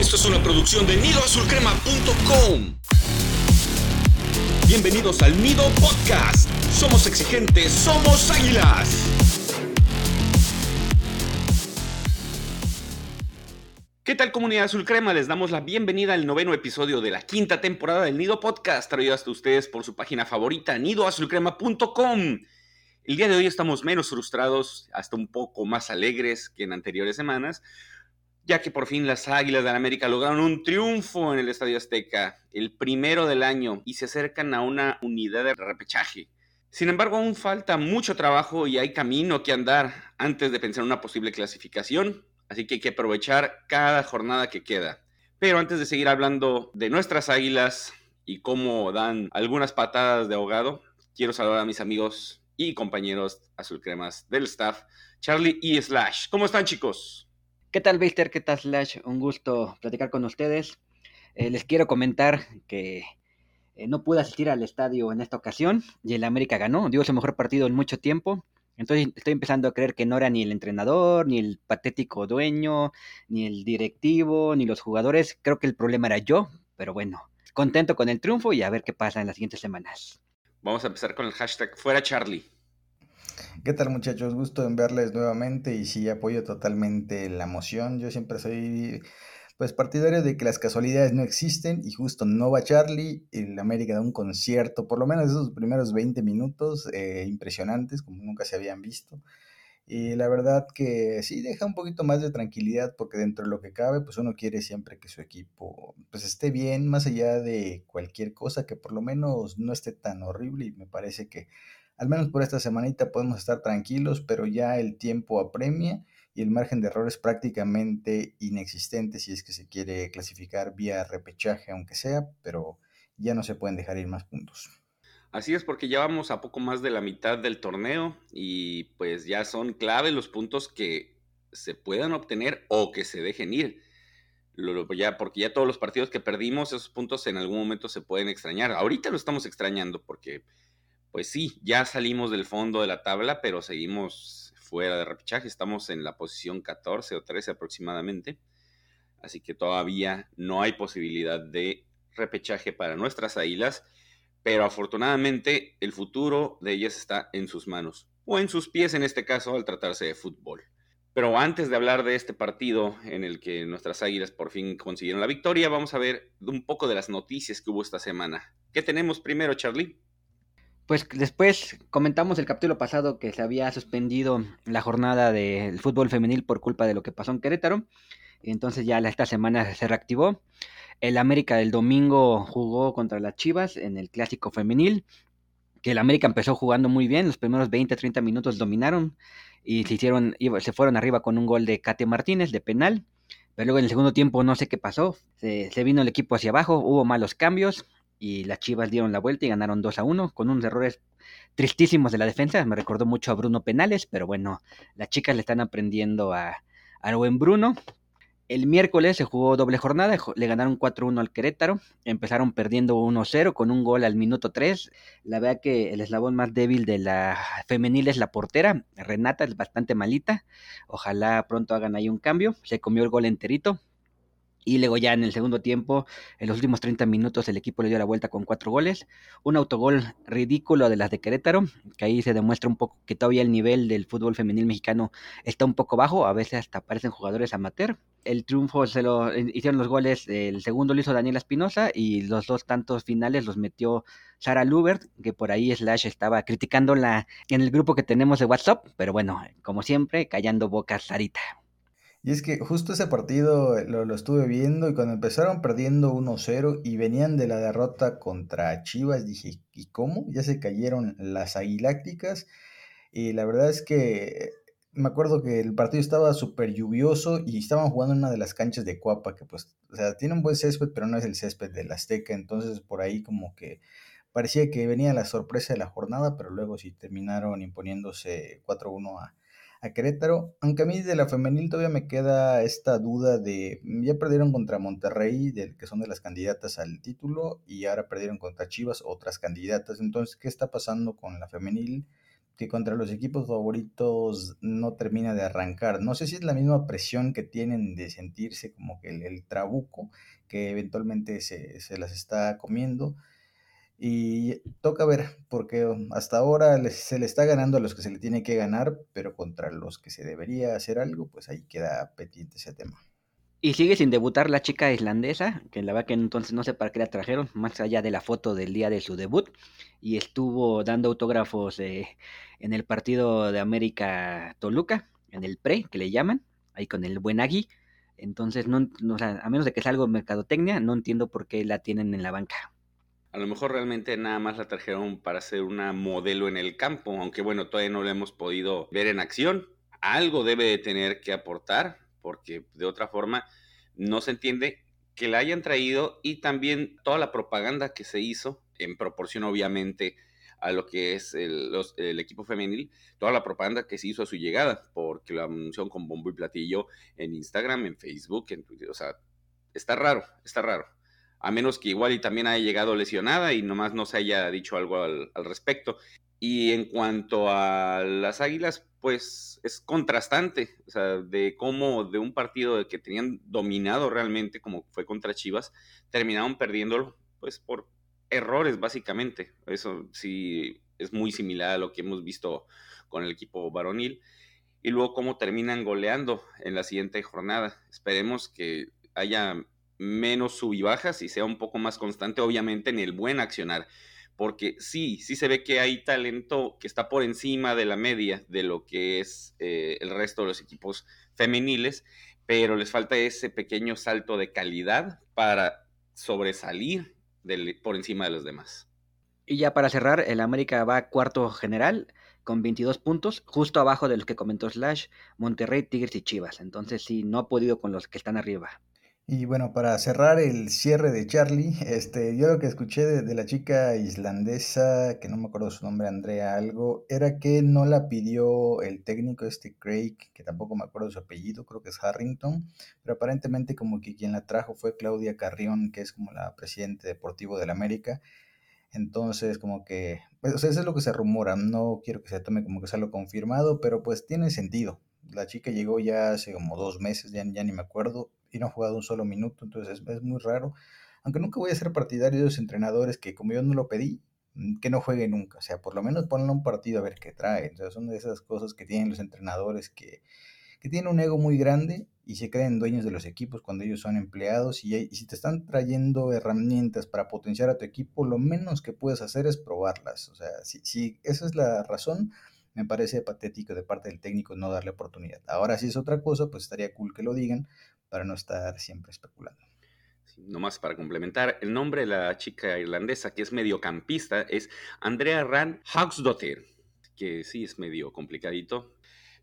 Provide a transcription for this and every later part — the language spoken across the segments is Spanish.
Esto es una producción de nidoazulcrema.com. Bienvenidos al Nido Podcast. Somos exigentes, somos águilas. ¿Qué tal comunidad azul crema? Les damos la bienvenida al noveno episodio de la quinta temporada del Nido Podcast, traído hasta ustedes por su página favorita, nidoazulcrema.com. El día de hoy estamos menos frustrados, hasta un poco más alegres que en anteriores semanas, ya que por fin las Águilas de la América lograron un triunfo en el Estadio Azteca, el primero del año, y se acercan a una unidad de repechaje. Sin embargo, aún falta mucho trabajo y hay camino que andar antes de pensar en una posible clasificación, así que hay que aprovechar cada jornada que queda. Pero antes de seguir hablando de nuestras Águilas y cómo dan algunas patadas de ahogado, quiero saludar a mis amigos y compañeros azulcremas del staff, Charlie y Slash. ¿Cómo están chicos? ¿Qué tal, Víctor? ¿Qué tal, Slash? Un gusto platicar con ustedes. Eh, les quiero comentar que eh, no pude asistir al estadio en esta ocasión y el América ganó. Dio su mejor partido en mucho tiempo. Entonces estoy empezando a creer que no era ni el entrenador, ni el patético dueño, ni el directivo, ni los jugadores. Creo que el problema era yo, pero bueno, contento con el triunfo y a ver qué pasa en las siguientes semanas. Vamos a empezar con el hashtag fuera Charlie. ¿Qué tal muchachos? Gusto en verles nuevamente y sí apoyo totalmente la moción. Yo siempre soy pues partidario de que las casualidades no existen y justo no va Charlie, el América da un concierto, por lo menos esos primeros 20 minutos eh, impresionantes como nunca se habían visto. Y la verdad que sí deja un poquito más de tranquilidad porque dentro de lo que cabe, pues uno quiere siempre que su equipo pues esté bien, más allá de cualquier cosa, que por lo menos no esté tan horrible y me parece que al menos por esta semanita podemos estar tranquilos, pero ya el tiempo apremia y el margen de error es prácticamente inexistente si es que se quiere clasificar vía repechaje, aunque sea, pero ya no se pueden dejar ir más puntos. Así es, porque ya vamos a poco más de la mitad del torneo y pues ya son clave los puntos que se puedan obtener o que se dejen ir. Ya, porque ya todos los partidos que perdimos, esos puntos en algún momento se pueden extrañar. Ahorita lo estamos extrañando porque pues sí, ya salimos del fondo de la tabla, pero seguimos fuera de repechaje. Estamos en la posición 14 o 13 aproximadamente. Así que todavía no hay posibilidad de repechaje para nuestras águilas. Pero afortunadamente el futuro de ellas está en sus manos. O en sus pies en este caso al tratarse de fútbol. Pero antes de hablar de este partido en el que nuestras águilas por fin consiguieron la victoria, vamos a ver un poco de las noticias que hubo esta semana. ¿Qué tenemos primero, Charlie? Pues después comentamos el capítulo pasado que se había suspendido la jornada del fútbol femenil por culpa de lo que pasó en Querétaro. Entonces ya esta semana se reactivó. El América del domingo jugó contra las Chivas en el clásico femenil. Que el América empezó jugando muy bien, los primeros 20-30 minutos dominaron y se hicieron, se fueron arriba con un gol de Kate Martínez de penal. Pero luego en el segundo tiempo no sé qué pasó, se, se vino el equipo hacia abajo, hubo malos cambios, y las Chivas dieron la vuelta y ganaron 2 a 1 con unos errores tristísimos de la defensa. Me recordó mucho a Bruno Penales, pero bueno, las chicas le están aprendiendo a, a buen Bruno. El miércoles se jugó doble jornada, le ganaron 4-1 al Querétaro, empezaron perdiendo 1-0 con un gol al minuto 3. La verdad que el eslabón más débil de la femenil es la portera, Renata es bastante malita, ojalá pronto hagan ahí un cambio, se comió el gol enterito, y luego ya en el segundo tiempo, en los últimos 30 minutos, el equipo le dio la vuelta con cuatro goles. Un autogol ridículo de las de Querétaro, que ahí se demuestra un poco que todavía el nivel del fútbol femenil mexicano está un poco bajo. A veces hasta aparecen jugadores amateur. El triunfo se lo eh, hicieron los goles, el segundo lo hizo Daniela Espinosa y los dos tantos finales los metió Sara Lubert, que por ahí Slash estaba criticándola en el grupo que tenemos de WhatsApp. Pero bueno, como siempre, callando bocas Sarita. Y es que justo ese partido eh, lo, estuve viendo y cuando empezaron perdiendo 1-0 y venían de la derrota contra Chivas, dije, ¿y cómo? Ya se cayeron las aguilácticas. Y la verdad es que me acuerdo que el partido estaba súper lluvioso y estaban jugando en una de las canchas de Cuapa, que pues, o sea, tiene un buen césped, pero no es el césped del Azteca. Entonces por ahí como que parecía que venía la sorpresa de la jornada, pero luego sí terminaron imponiéndose 4-1 a a Querétaro, aunque a mí de la femenil todavía me queda esta duda de, mm, ya perdieron contra Monterrey, del que son de las candidatas al título, y ahora perdieron contra Chivas, otras candidatas, entonces, ¿qué está pasando con la femenil? que contra los equipos favoritos no termina de arrancar. No sé si es la misma presión que tienen de sentirse como que el, trabuco que eventualmente se, se, las está comiendo. Y toca ver, porque hasta ahora se le está ganando a los que se le tiene que ganar, pero contra los que se debería hacer algo, pues ahí queda pendiente ese tema. Y sigue sin debutar la chica islandesa, que la verdad que entonces no sé para qué la trajeron, más allá de la foto del día de su debut, y estuvo dando autógrafos eh, en el partido de América Toluca, en el pre, que le llaman, ahí con el buen Agui. Entonces, no, a menos de que sea algo mercadotecnia, no entiendo por qué la tienen en la banca. A lo mejor realmente nada más la trajeron para ser una modelo en el campo, aunque bueno, todavía no la hemos podido ver en acción. Algo debe de tener que aportar, porque de otra forma no se entiende que la hayan traído y también toda la propaganda que se hizo, en proporción obviamente a lo que es el, equipo femenil, toda la propaganda que se hizo a su llegada, porque la anunció con bombo y platillo en Instagram, en Facebook, en Twitter, o sea, está raro, está raro. A menos que igual y también haya llegado lesionada y nomás no se haya dicho algo al respecto. Y en cuanto a las Águilas, pues es contrastante, o sea, de cómo de un partido que tenían dominado realmente, como fue contra Chivas, terminaron perdiéndolo, pues por errores básicamente. Eso sí es muy similar a lo que hemos visto con el equipo varonil. Y luego cómo terminan goleando en la siguiente jornada. Esperemos que haya menos sub y bajas y sea un poco más constante, obviamente, en el buen accionar porque sí, sí se ve que hay talento que está por encima de la media de lo que es eh, el resto de los equipos femeniles, pero les falta ese pequeño salto de calidad para sobresalir por encima de los demás. Y ya para cerrar, el América va cuarto general con 22 puntos, justo abajo de los que comentó Slash, Monterrey, Tigres y Chivas. Entonces sí, no ha podido con los que están arriba. Y bueno, para cerrar el cierre de Charlie, este, yo lo que escuché de, la chica islandesa, que no me acuerdo su nombre, Andrea algo, era que no la pidió el técnico este Craig, que tampoco me acuerdo su apellido, creo que es Harrington, pero aparentemente como que quien la trajo fue Claudia Carrión, que es como la presidente deportivo del América. Entonces, como que, pues, o sea, eso es lo que se rumora, no quiero que se tome como que sea lo confirmado, pero pues tiene sentido. La chica llegó ya hace como dos meses, ya, ya ni me acuerdo, y no ha jugado un solo minuto, entonces es, muy raro. Aunque nunca voy a ser partidario de los entrenadores que como yo no lo pedí, mm, que no juegue nunca, o sea, por lo menos ponle un partido a ver qué trae. Sea, son de esas cosas que tienen los entrenadores que, que tienen un ego muy grande y se creen dueños de los equipos cuando ellos son empleados y, y, si te están trayendo herramientas para potenciar a tu equipo, lo menos que puedes hacer es probarlas. O sea, si, si esa es la razón, me parece patético de parte del técnico no darle oportunidad. Ahora si es otra cosa, pues estaría cool que lo digan, para no estar siempre especulando. No nomás para complementar, el nombre de la chica irlandesa que es mediocampista es Andrea Rand Haugsdottir, que sí es medio complicadito.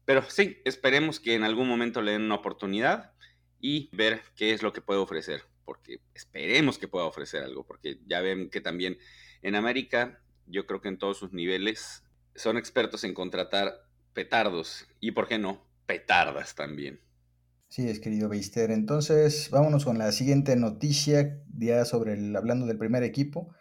Pero sí, esperemos que en algún momento le den una oportunidad y ver qué es lo que puede ofrecer, porque esperemos que pueda ofrecer algo, porque ya ven que también en América, yo creo que en todos sus niveles son expertos en contratar petardos y, ¿por qué no? Petardas también. Sí, es querido Beister. Entonces, vámonos con la siguiente noticia, ya sobre el, hablando del primer equipo.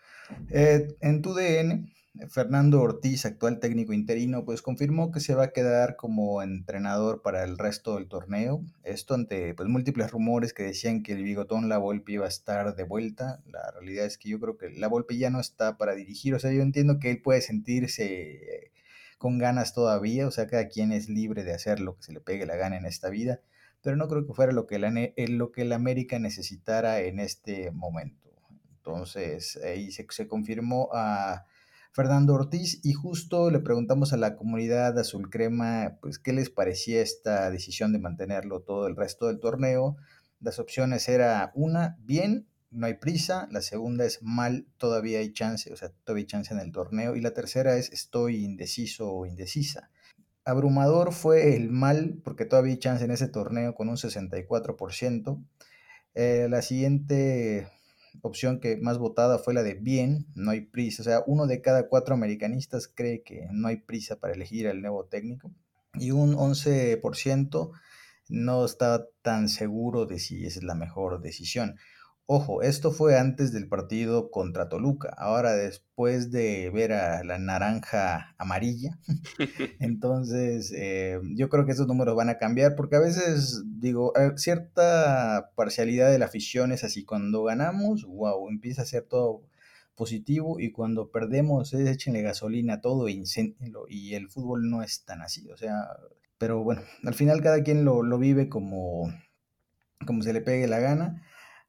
Eh, en tu DN, Fernando Ortiz, actual técnico interino, pues confirmó que se va a quedar como entrenador para el resto del torneo. Esto ante pues, múltiples rumores que decían que el bigotón La Volpe iba a estar de vuelta. La realidad es que yo creo que La Volpe ya no está para dirigir. O sea, yo entiendo que él puede sentirse con ganas todavía. O sea, cada quien es libre de hacer lo que se le pegue la gana en esta vida pero no creo que fuera lo que, la, lo que el América necesitara en este momento. Entonces, ahí se, se confirmó a Fernando Ortiz y justo le preguntamos a la comunidad azul crema, pues, qué les parecía esta decisión de mantenerlo todo el resto del torneo. Las opciones era una, bien, no hay prisa, la segunda es mal, todavía hay chance, o sea, todavía hay chance en el torneo, y la tercera es estoy indeciso o indecisa. Abrumador fue el mal, porque todavía hay chance en ese torneo con un 64%. Eh, la siguiente opción que más votada fue la de bien, no hay prisa. O sea, uno de cada cuatro americanistas cree que no hay prisa para elegir al nuevo técnico. Y un 11% no está tan seguro de si esa es la mejor decisión. Ojo, esto fue antes del partido contra Toluca. Ahora, después de ver a la naranja amarilla, entonces eh, yo creo que esos números van a cambiar porque a veces, digo, eh, cierta parcialidad de la afición es así. Cuando ganamos, wow, empieza a ser todo positivo y cuando perdemos, es échenle gasolina a todo e y el fútbol no es tan así. O sea, pero bueno, al final cada quien lo, lo vive como, como se le pegue la gana.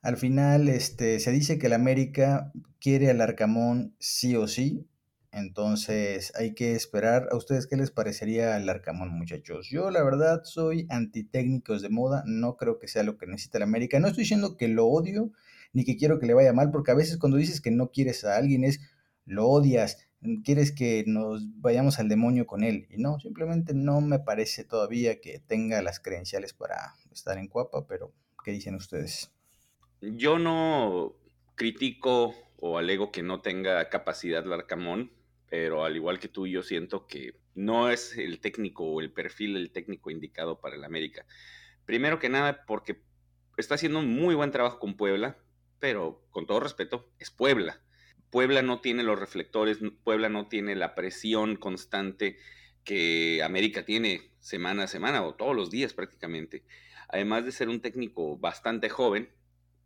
Al final, este, se dice que el América quiere al Arcamón sí o sí. Entonces hay que esperar. ¿A ustedes qué les parecería el Arcamón, muchachos? Yo, la verdad, soy antitécnicos de moda. No creo que sea lo que necesita el América. No estoy diciendo que lo odio ni que quiero que le vaya mal, porque a veces cuando dices que no quieres a alguien es lo odias, quieres que nos vayamos al demonio con él. Y no, simplemente no me parece todavía que tenga las credenciales para estar en Cuapa, pero ¿qué dicen ustedes? Yo no critico o alego que no tenga capacidad Larcamón, pero al igual que tú, yo siento que no es el técnico o el perfil del técnico indicado para el América. Primero que nada, porque está haciendo un muy buen trabajo con Puebla, pero con todo respeto, es Puebla. Puebla no tiene los reflectores, Puebla no tiene la presión constante que América tiene semana a semana o todos los días prácticamente. Además de ser un técnico bastante joven,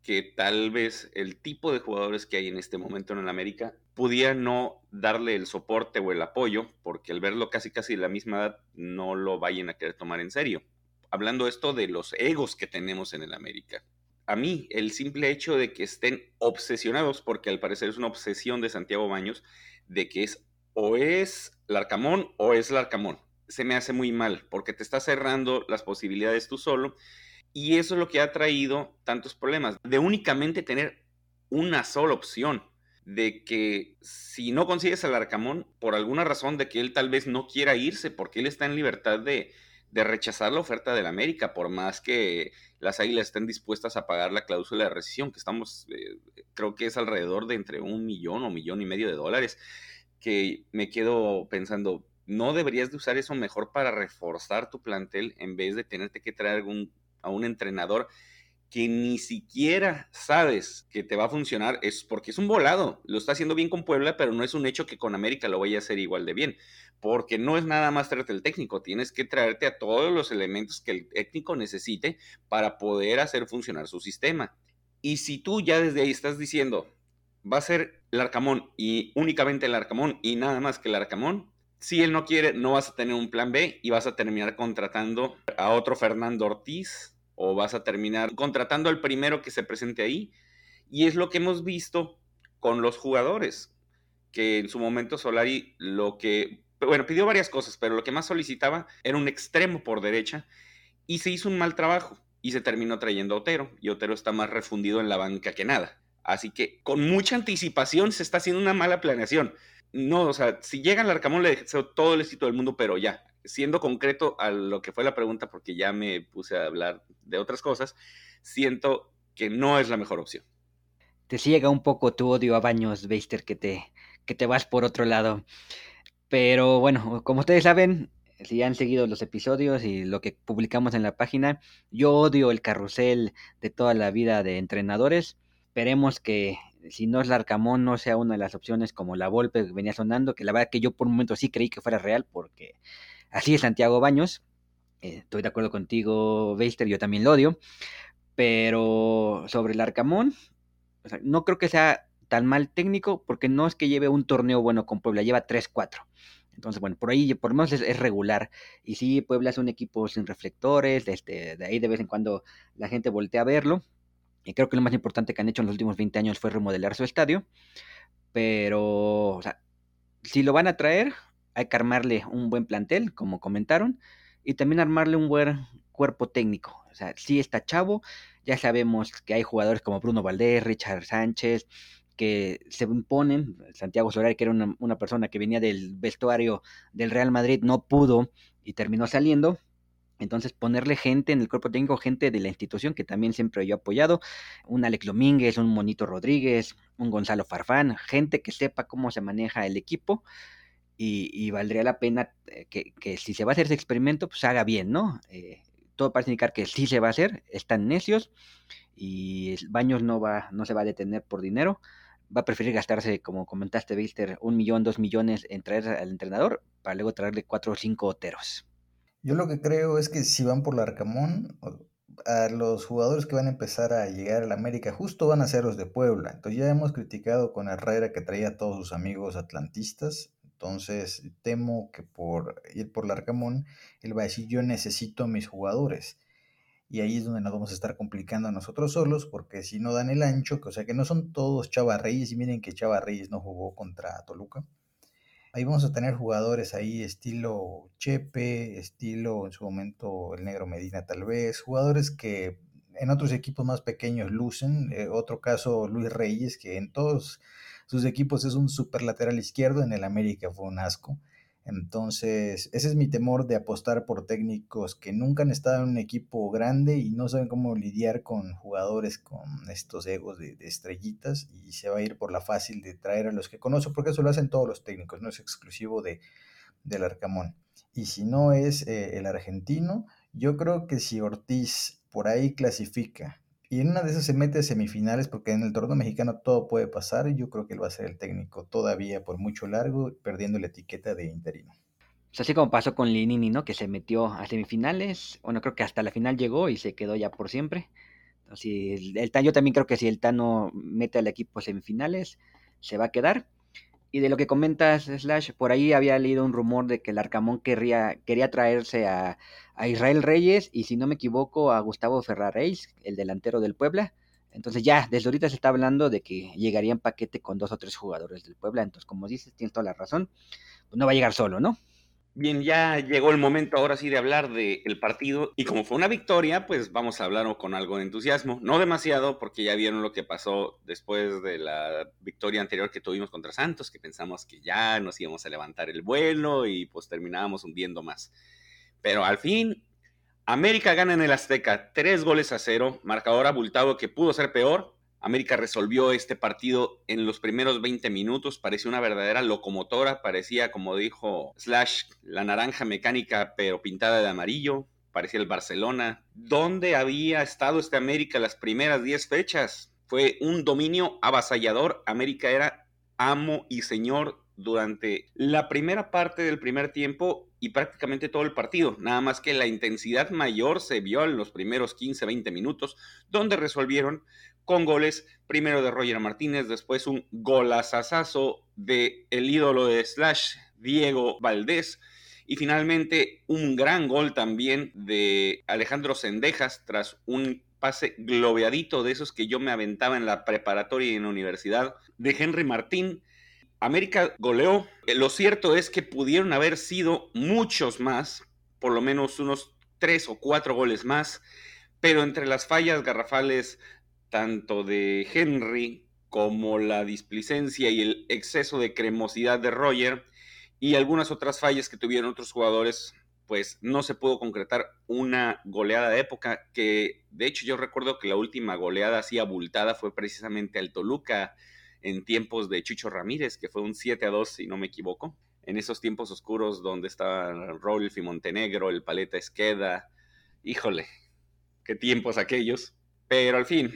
que tal vez el tipo de jugadores que hay en este momento en el América pudiera no darle el soporte o el apoyo, porque al verlo casi casi de la misma edad no lo vayan a querer tomar en serio. Hablando esto de los egos que tenemos en el América. A mí, el simple hecho de que estén obsesionados, porque al parecer es una obsesión de Santiago Baños, de que es o es Larcamón o es Larcamón, se me hace muy mal, porque te está cerrando las posibilidades tú solo y eso es lo que ha traído tantos problemas, de únicamente tener una sola opción, de que si no consigues al Arcamón, por alguna razón de que él tal vez no quiera irse, porque él está en libertad de, rechazar la oferta del América, por más que las águilas estén dispuestas a pagar la cláusula de rescisión, que estamos, eh, creo que es alrededor de entre un millón o millón y medio de dólares, que me quedo pensando, ¿no deberías de usar eso mejor para reforzar tu plantel en vez de tenerte que traer algún a un entrenador que ni siquiera sabes que te va a funcionar, es porque es un volado. Lo está haciendo bien con Puebla, pero no es un hecho que con América lo vaya a hacer igual de bien. Porque no es nada más traerte el técnico, tienes que traerte a todos los elementos que el técnico necesite para poder hacer funcionar su sistema. Y si tú ya desde ahí estás diciendo, va a ser el Arcamón y únicamente el Arcamón y nada más que el Arcamón, si él no quiere, no vas a tener un plan B y vas a terminar contratando a otro Fernando Ortiz o vas a terminar contratando al primero que se presente ahí. Y es lo que hemos visto con los jugadores, que en su momento Solari lo que, bueno, pidió varias cosas, pero lo que más solicitaba era un extremo por derecha y se hizo un mal trabajo y se terminó trayendo a Otero y Otero está más refundido en la banca que nada. Así que con mucha anticipación se está haciendo una mala planeación no, o sea, si llega al Arcamón le deseo todo el éxito del mundo, pero ya, siendo concreto a lo que fue la pregunta, porque ya me puse a hablar de otras cosas, siento que no es la mejor opción. Te ciega un poco tu odio a Baños, Beister, que te, que te vas por otro lado. Pero bueno, como ustedes saben, si han seguido los episodios y lo que publicamos en la página, yo odio el carrusel de toda la vida de entrenadores. Esperemos que si no es Larcamón, no sea una de las opciones como la Volpe que venía sonando, que la verdad que yo por un momento sí creí que fuera real, porque así es Santiago Baños. Eh, estoy de acuerdo contigo, Beister, yo también lo odio. Pero sobre el Arcamón, no creo que sea tan mal técnico, porque no es que lleve un torneo bueno con Puebla, lleva 3-4. Entonces, bueno, por ahí por lo menos es, regular. Y sí, Puebla es un equipo sin reflectores, este, de ahí de vez en cuando la gente voltea a verlo. Y creo que lo más importante que han hecho en los últimos 20 años fue remodelar su estadio. Pero, o sea, si lo van a traer, hay que armarle un buen plantel, como comentaron, y también armarle un buen cuerpo técnico. O sea, si está chavo, ya sabemos que hay jugadores como Bruno Valdés, Richard Sánchez, que se imponen. Santiago Solari, que era una, una persona que venía del vestuario del Real Madrid, no pudo y terminó saliendo entonces, ponerle gente en el cuerpo técnico, gente de la institución que también siempre yo he apoyado, un Alex Domínguez, un Monito Rodríguez, un Gonzalo Farfán, gente que sepa cómo se maneja el equipo y, valdría la pena eh, que, si se va a hacer ese experimento, pues haga bien, ¿no? Eh, todo parece indicar que sí se va a hacer, están necios y Baños no va, no se va a detener por dinero. Va a preferir gastarse, como comentaste, Víctor, un millón, dos millones en traer al entrenador para luego traerle cuatro o cinco oteros. Yo lo que creo es que si van por la Arcamón, a los jugadores que van a empezar a llegar a la América justo van a ser los de Puebla. Entonces ya hemos criticado con Herrera que traía a todos sus amigos atlantistas. Entonces temo que por ir por Larcamón, él va a decir yo necesito a mis jugadores. Y ahí es donde nos vamos a estar complicando a nosotros solos, porque si no dan el ancho, o sea que no son todos Chava Reyes, y miren que Chava Reyes no jugó contra Toluca. Ahí vamos a tener jugadores ahí estilo Chepe, estilo en su momento el Negro Medina tal vez, jugadores que en otros equipos más pequeños lucen. Eh, otro caso Luis Reyes, que en todos sus equipos es un super lateral izquierdo, en el América fue un asco. Entonces, ese es mi temor de apostar por técnicos que nunca han estado en un equipo grande y no saben cómo lidiar con jugadores con estos egos de, estrellitas y se va a ir por la fácil de traer a los que conozco, porque eso lo hacen todos los técnicos, no es exclusivo de, del Arcamón. Y si no es eh, el argentino, yo creo que si Ortiz por ahí clasifica y en una de esas se mete a semifinales, porque en el torneo mexicano todo puede pasar. Y yo creo que él va a ser el técnico todavía por mucho largo, perdiendo la etiqueta de interino. Pues así como pasó con Linini, ¿no? Que se metió a semifinales. Bueno, creo que hasta la final llegó y se quedó ya por siempre. Entonces, el, Tano, yo también creo que si el Tano mete al equipo a semifinales, se va a quedar. Y de lo que comentas, Slash, por ahí había leído un rumor de que el Arcamón querría, quería traerse a, Israel Reyes y, si no me equivoco, a Gustavo Ferraréis, el delantero del Puebla. Entonces ya, desde ahorita se está hablando de que llegaría en paquete con dos o tres jugadores del Puebla. Entonces, como dices, tienes toda la razón. Pues no va a llegar solo, ¿no? Bien, ya llegó el momento ahora sí de hablar del partido y como fue una victoria, pues vamos a hablar con algo de entusiasmo. No demasiado porque ya vieron lo que pasó después de la victoria anterior que tuvimos contra Santos, que pensamos que ya nos íbamos a levantar el vuelo y pues terminábamos hundiendo más. Pero al fin, América gana en el Azteca, tres goles a cero, marcador abultado que pudo ser peor, América resolvió este partido en los primeros 20 minutos, parecía una verdadera locomotora, parecía, como dijo Slash, la naranja mecánica pero pintada de amarillo, parecía el Barcelona. ¿Dónde había estado este América las primeras 10 fechas? Fue un dominio avasallador, América era amo y señor durante la primera parte del primer tiempo y prácticamente todo el partido. Nada más que la intensidad mayor se vio en los primeros 15-20 minutos, donde resolvieron con goles, primero de Roger Martínez, después un golazazazo de el ídolo de Slash, Diego Valdés, y finalmente un gran gol también de Alejandro Sendejas tras un pase globeadito de esos que yo me aventaba en la preparatoria y en la universidad de Henry Martín. América goleó. Lo cierto es que pudieron haber sido muchos más, por lo menos unos tres o cuatro goles más, pero entre las fallas garrafales tanto de Henry como la displicencia y el exceso de cremosidad de Roger y algunas otras fallas que tuvieron otros jugadores, pues no se pudo concretar una goleada de época que de hecho yo recuerdo que la última goleada así abultada fue precisamente al Toluca en tiempos de Chucho Ramírez, que fue un 7 a 2 si no me equivoco, en esos tiempos oscuros donde estaban Rolf y Montenegro, el Paleta Esqueda, híjole, qué tiempos aquellos, pero al fin,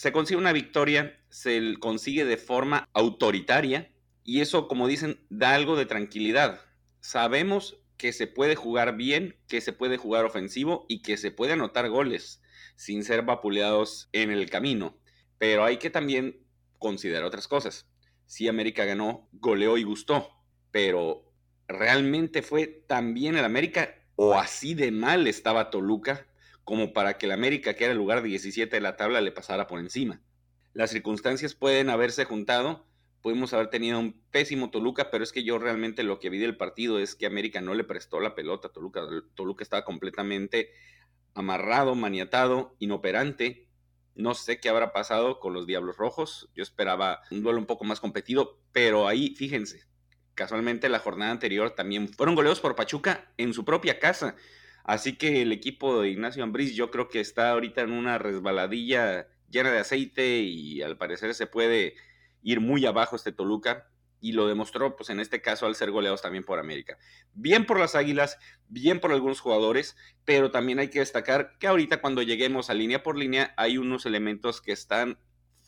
se consigue una victoria, se consigue de forma autoritaria y eso, como dicen, da algo de tranquilidad. Sabemos que se puede jugar bien, que se puede jugar ofensivo y que se puede anotar goles sin ser vapuleados en el camino. Pero hay que también considerar otras cosas. Si América ganó, goleó y gustó, pero ¿realmente fue tan bien el América o así de mal estaba Toluca como para que el América, que era el lugar 17 de la tabla, le pasara por encima. Las circunstancias pueden haberse juntado, pudimos haber tenido un pésimo Toluca, pero es que yo realmente lo que vi del partido es que América no le prestó la pelota a Toluca. Toluca estaba completamente amarrado, maniatado, inoperante. No sé qué habrá pasado con los Diablos Rojos. Yo esperaba un duelo un poco más competido, pero ahí, fíjense, casualmente la jornada anterior también fueron goleos por Pachuca en su propia casa. Así que el equipo de Ignacio Ambriz yo creo que está ahorita en una resbaladilla llena de aceite y al parecer se puede ir muy abajo este Toluca. y lo demostró, pues en este caso, al ser goleados también por América. Bien por las Águilas, bien por algunos jugadores, pero también hay que destacar que ahorita cuando lleguemos a línea por línea hay unos elementos que están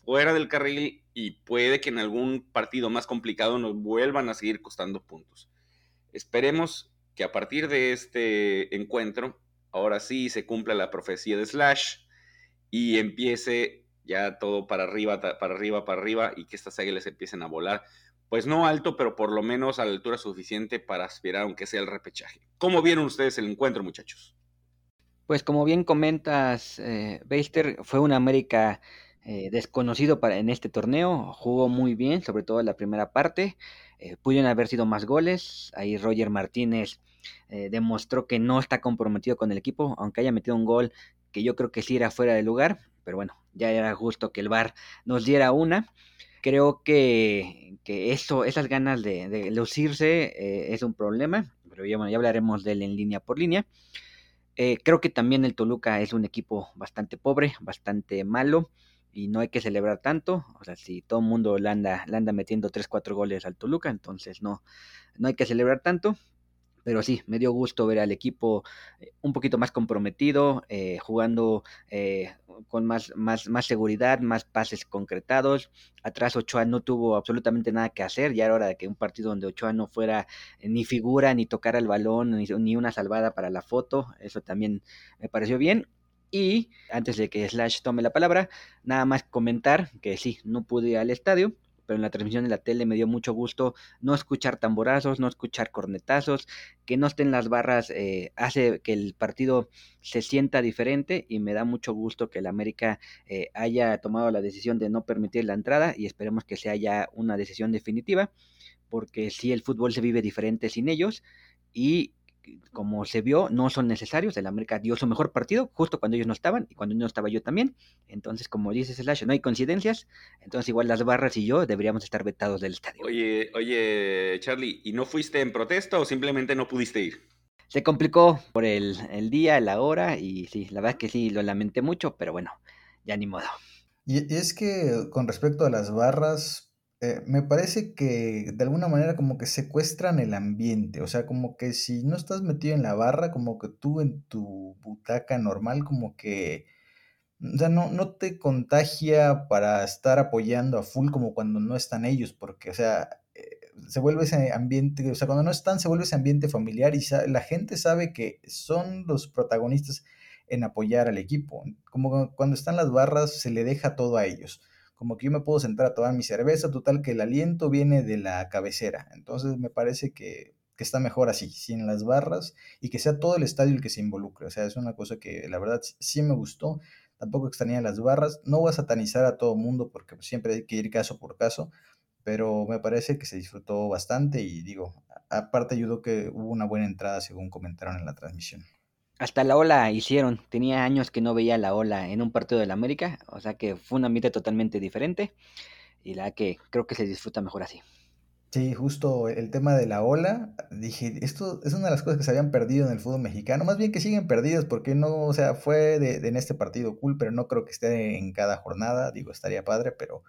fuera del carril y puede que en algún partido más complicado nos vuelvan a seguir costando puntos. Esperemos que a partir de este encuentro, ahora sí se cumpla la profecía de Slash y empiece ya todo para arriba, para arriba, para arriba y que estas águilas empiecen a volar pues no alto, pero por lo menos a la altura suficiente para aspirar, aunque sea el repechaje. ¿Cómo vieron ustedes el encuentro, muchachos? Pues como bien comentas, eh, fue un América eh, desconocido para, en este torneo, jugó muy bien, sobre todo en la primera parte, eh, pudieron haber sido más goles, ahí Roger Martínez eh, demostró que no está comprometido con el equipo, aunque haya metido un gol que yo creo que sí era fuera de lugar, pero bueno, ya era justo que el VAR nos diera una. Creo que, que eso, esas ganas de, lucirse eh, es un problema, pero ya, ya hablaremos de él en línea por línea. Eh, creo que también el Toluca es un equipo bastante pobre, bastante malo, y no hay que celebrar tanto. O sea, si todo el mundo le anda, metiendo 3-4 goles al Toluca, entonces no, no hay que celebrar tanto. Pero sí, me dio gusto ver al equipo eh, un poquito más comprometido, eh, jugando eh, con más, más, más seguridad, más pases concretados. Atrás Ochoa no tuvo absolutamente nada que hacer, ya era hora de que un partido donde Ochoa no fuera ni figura, ni tocar el balón, ni, ni una salvada para la foto, eso también me pareció bien. Y antes de que Slash tome la palabra, nada más comentar que sí, no pude ir al estadio, pero en la transmisión de la tele me dio mucho gusto no escuchar tamborazos, no escuchar cornetazos, que no estén las barras, eh, hace que el partido se sienta diferente y me da mucho gusto que el América eh, haya tomado la decisión de no permitir la entrada y esperemos que sea ya una decisión definitiva, porque si el fútbol se vive diferente sin ellos y como se vio, no son necesarios. El América dio su mejor partido justo cuando ellos no estaban y cuando no estaba yo también. Entonces, como dice Slash, no hay coincidencias. Entonces, igual las barras y yo deberíamos estar vetados del estadio. Oye, oye, Charlie, ¿y no fuiste en protesta o simplemente no pudiste ir? Se complicó por el, el día, la hora y sí, la verdad que sí, lo lamenté mucho, pero bueno, ya ni modo. Y es que con respecto a las barras, eh, me parece que de alguna manera como que secuestran el ambiente, o sea, como que si no estás metido en la barra, como que tú en tu butaca normal, como que, o sea, no, no te contagia para estar apoyando a full como cuando no están ellos, porque, o sea, eh, se vuelve ese ambiente, o sea, cuando no están se vuelve ese ambiente familiar y la gente sabe que son los protagonistas en apoyar al equipo, como cuando están las barras se le deja todo a ellos como que yo me puedo sentar a tomar mi cerveza, total que el aliento viene de la cabecera. Entonces me parece que, está mejor así, sin las barras y que sea todo el estadio el que se involucre. O sea, es una cosa que la verdad sí me gustó. Tampoco extrañé las barras. No voy a satanizar a todo mundo porque siempre hay que ir caso por caso, pero me parece que se disfrutó bastante y digo, aparte ayudó que hubo una buena entrada según comentaron en la transmisión. Hasta la ola hicieron. Tenía años que no veía la ola en un partido de la América. O sea que fue un ambiente totalmente diferente. Y la que creo que se disfruta mejor así. Sí, justo el tema de la ola, dije, esto es una de las cosas que se habían perdido en el fútbol mexicano, más bien que siguen perdidos, porque no, o sea, fue de, en este partido cool, pero no creo que esté en cada jornada, digo, estaría padre, pero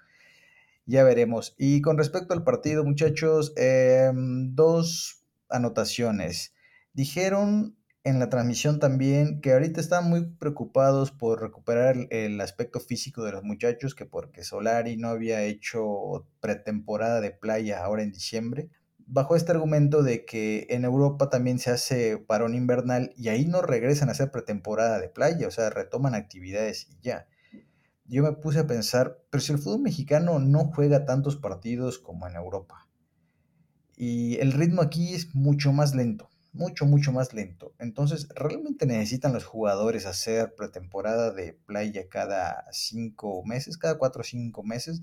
ya veremos. Y con respecto al partido, muchachos, em, dos anotaciones. Dijeron en la transmisión también que ahorita están muy preocupados por recuperar el, aspecto físico de los muchachos, que porque Solari no había hecho pretemporada de playa ahora en diciembre, bajo este argumento de que en Europa también se hace parón invernal y ahí no regresan a hacer pretemporada de playa, o sea, retoman actividades y ya. Yo me puse a pensar, pero si el fútbol mexicano no juega tantos partidos como en Europa, y el ritmo aquí es mucho más lento mucho, mucho más lento. Entonces, ¿realmente necesitan los jugadores hacer pretemporada de playa cada cinco meses, cada cuatro o cinco meses?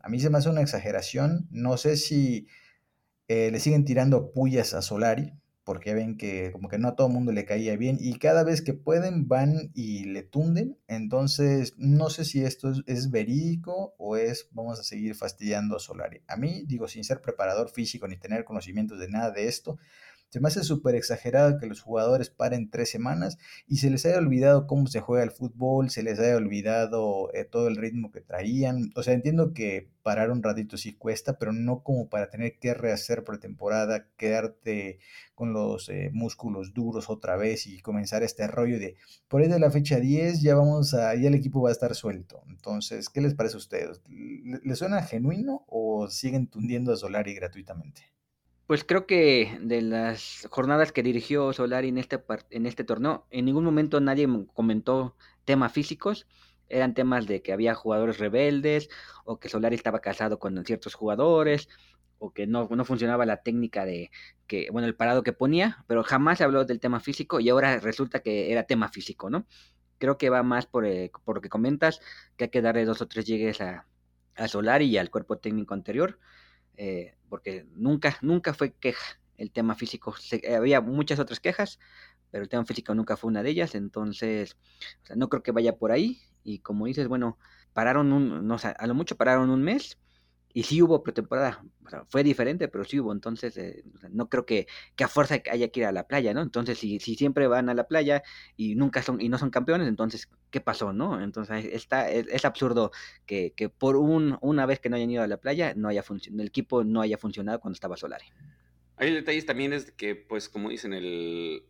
A mí se me hace una exageración. No sé si eh, le siguen tirando pullas a Solari, porque ven que como que no a todo el mundo le caía bien y cada vez que pueden van y le tunden. Entonces, no sé si esto es, es verídico o es vamos a seguir fastidiando a Solari. A mí, digo, sin ser preparador físico ni tener conocimientos de nada de esto, Se me hace súper exagerado que los jugadores paren tres semanas y se les haya olvidado cómo se juega el fútbol, se les haya olvidado eh, todo el ritmo que traían. O sea, entiendo que parar un ratito sí cuesta, pero no como para tener que rehacer pretemporada, quedarte con los eh, músculos duros otra vez y comenzar este rollo de por ahí de la fecha 10 ya vamos a, ya el equipo va a estar suelto. Entonces, ¿qué les parece a ustedes? ¿Les suena genuino o siguen tundiendo a Solari gratuitamente? Pues creo que de las jornadas que dirigió Solari en este, en este torneo, en ningún momento nadie comentó temas físicos eran temas de que había jugadores rebeldes o que Solari estaba casado con ciertos jugadores o que no, no funcionaba la técnica de que, bueno, el parado que ponía, pero jamás se habló del tema físico y ahora resulta que era tema físico, ¿no? Creo que va más por, eh, por lo que comentas, que hay que darle dos o tres llegues a, a Solari y al cuerpo técnico anterior, eh, porque nunca, nunca fue queja el tema físico. había muchas otras quejas, pero el tema físico nunca fue una de ellas, entonces no creo que vaya por ahí. Y como dices, bueno, pararon un, no, a lo mucho pararon un mes y sí hubo pretemporada, fue diferente, pero sí hubo, entonces eh, no creo que, que, a fuerza haya que ir a la playa, ¿no? Entonces, si, si siempre van a la playa y nunca son, y no son campeones, entonces, ¿qué pasó, no? Entonces, está, es, absurdo que, que, por un, una vez que no hayan ido a la playa, no haya el equipo no haya funcionado cuando estaba Solari. Hay detalles también es que, pues, como dicen, el,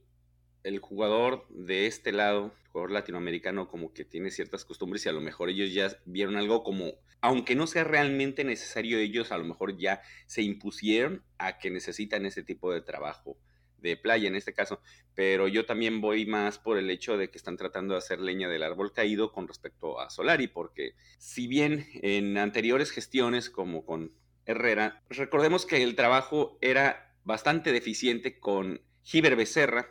el jugador de este lado, el jugador latinoamericano, como que tiene ciertas costumbres y a lo mejor ellos ya vieron algo como, aunque no sea realmente necesario, ellos a lo mejor ya se impusieron a que necesitan ese tipo de trabajo de playa en este caso, pero yo también voy más por el hecho de que están tratando de hacer leña del árbol caído con respecto a Solari, porque si bien en anteriores gestiones como con Herrera, recordemos que el trabajo era bastante deficiente con Giver Becerra,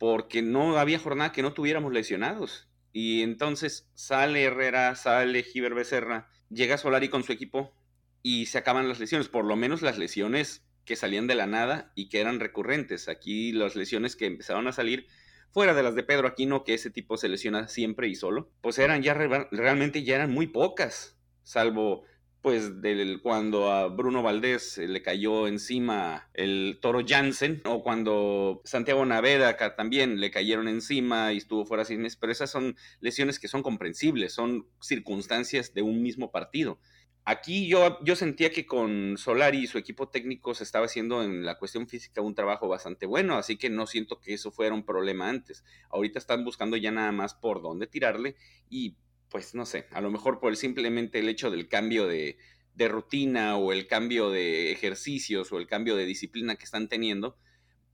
porque no había jornada que no tuviéramos lesionados. Y entonces sale Herrera, sale Giver Becerra, llega Solari con su equipo y se acaban las lesiones, por lo menos las lesiones que salían de la nada y que eran recurrentes. Aquí las lesiones que empezaron a salir, fuera de las de Pedro Aquino, que ese tipo se lesiona siempre y solo, pues eran ya realmente ya eran muy pocas, salvo pues del, cuando a Bruno Valdés le cayó encima el toro Jansen, o cuando Santiago Naveda también le cayeron encima y estuvo fuera sin mes, pero esas son lesiones que son comprensibles, son circunstancias de un mismo partido. Aquí yo, yo sentía que con Solari y su equipo técnico se estaba haciendo en la cuestión física un trabajo bastante bueno, así que no siento que eso fuera un problema antes. Ahorita están buscando ya nada más por dónde tirarle y pues no sé, a lo mejor por simplemente el hecho del cambio de, rutina o el cambio de ejercicios o el cambio de disciplina que están teniendo,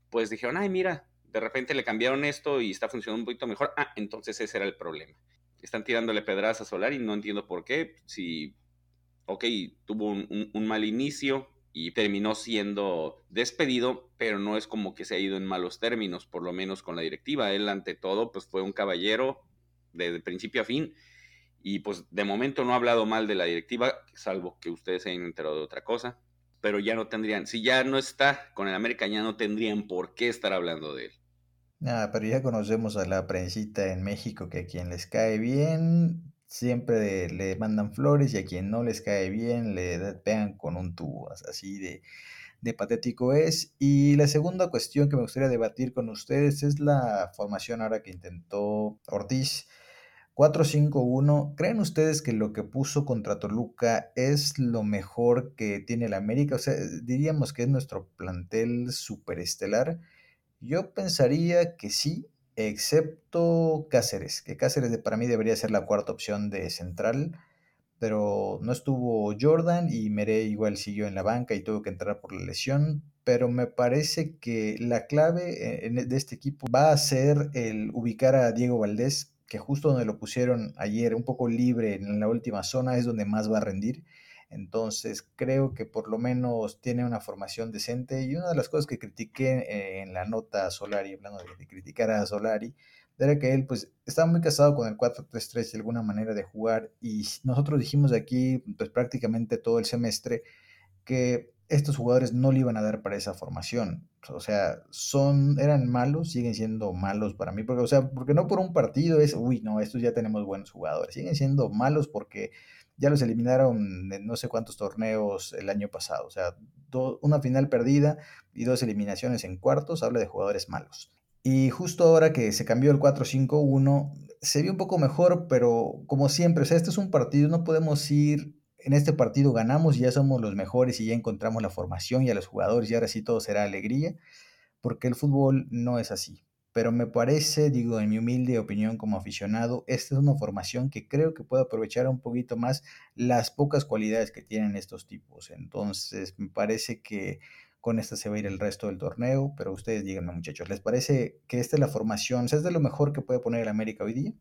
pues dijeron, ay, mira, de repente le cambiaron esto y está funcionando un poquito mejor. Ah, entonces ese era el problema. Están tirándole pedradas a Solar y no entiendo por qué. Si, ok, tuvo un, un mal inicio y terminó siendo despedido, pero no es como que se ha ido en malos términos, por lo menos con la directiva. Él, ante todo, pues fue un caballero desde principio a fin y pues de momento no ha hablado mal de la directiva, salvo que ustedes se hayan enterado de otra cosa. Pero ya no tendrían, si ya no está con el América, ya no tendrían por qué estar hablando de él. Nada, pero ya conocemos a la prensita en México que a quien les cae bien siempre le mandan flores y a quien no les cae bien le pegan con un tubo, así de, de patético es. Y la segunda cuestión que me gustaría debatir con ustedes es la formación ahora que intentó Ortiz 4-5-1. ¿Creen ustedes que lo que puso contra Toluca es lo mejor que tiene el América? O sea, diríamos que es nuestro plantel superestelar. Yo pensaría que sí, excepto Cáceres, que Cáceres para mí debería ser la cuarta opción de central, pero no estuvo Jordan y Mere igual siguió en la banca y tuvo que entrar por la lesión. Pero me parece que la clave eh, de este equipo va a ser el ubicar a Diego Valdés que justo donde lo pusieron ayer, un poco libre en la última zona, es donde más va a rendir. Entonces creo que por lo menos tiene una formación decente. Y una de las cosas que critiqué en la nota a Solari, hablando de, criticar a Solari, era que él pues estaba muy casado con el 4-3-3 de alguna manera de jugar. Y nosotros dijimos aquí pues prácticamente todo el semestre que estos jugadores no le iban a dar para esa formación. O sea, son, eran malos, siguen siendo malos para mí, porque, o sea, porque no por un partido es, uy, no, estos ya tenemos buenos jugadores, siguen siendo malos porque ya los eliminaron en no sé cuántos torneos el año pasado, o sea, una final perdida y dos eliminaciones en cuartos, habla de jugadores malos. Y justo ahora que se cambió el 4-5-1, se vio un poco mejor, pero como siempre, o sea, este es un partido, no podemos ir en este partido ganamos y ya somos los mejores y ya encontramos la formación y a los jugadores y ahora sí todo será alegría, porque el fútbol no es así. Pero me parece, digo, en mi humilde opinión como aficionado, esta es una formación que creo que puede aprovechar un poquito más las pocas cualidades que tienen estos tipos. Entonces, me parece que con esta se va a ir el resto del torneo, pero ustedes díganme muchachos, ¿les parece que esta es la formación, ¿es de lo mejor que puede poner el América hoy día?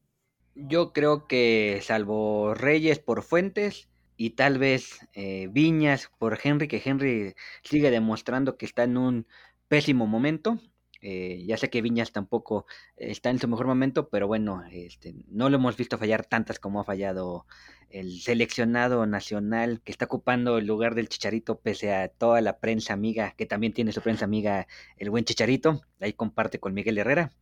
Yo creo que salvo Reyes por Fuentes, y tal vez eh, Viñas por Henry, que Henry sigue demostrando que está en un pésimo momento. Eh, ya sé que Viñas tampoco está en su mejor momento, pero bueno, este, no lo hemos visto fallar tantas como ha fallado el seleccionado nacional que está ocupando el lugar del Chicharito, pese a toda la prensa amiga, que también tiene su prensa amiga, el buen Chicharito, ahí comparte con Miguel Herrera.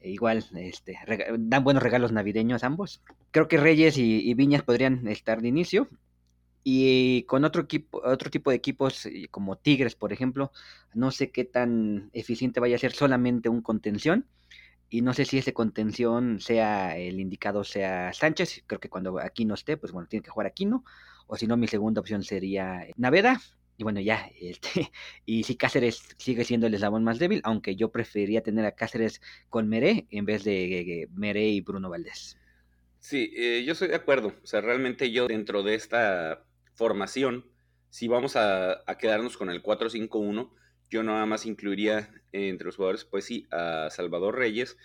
E igual, este, dan buenos regalos navideños ambos. Creo que Reyes y Viñas podrían estar de inicio. Y con otro equipo, otro tipo de equipos eh, como Tigres, por ejemplo, no sé qué tan eficiente vaya a ser solamente un contención. Y no sé si ese contención sea el indicado sea Sánchez. Creo que cuando Aquino esté, pues bueno, tiene que jugar Aquino. O si no, mi segunda opción sería Naveda. Y bueno, ya, este, y si Cáceres sigue siendo el eslabón más débil, aunque yo preferiría tener a Cáceres con Meré en vez de Meré y Bruno Valdés. Sí, eh, yo estoy de acuerdo. O sea, realmente yo dentro de esta formación, si vamos a, quedarnos con el 4-5-1, yo nada más incluiría entre los jugadores, pues sí, a Salvador Reyes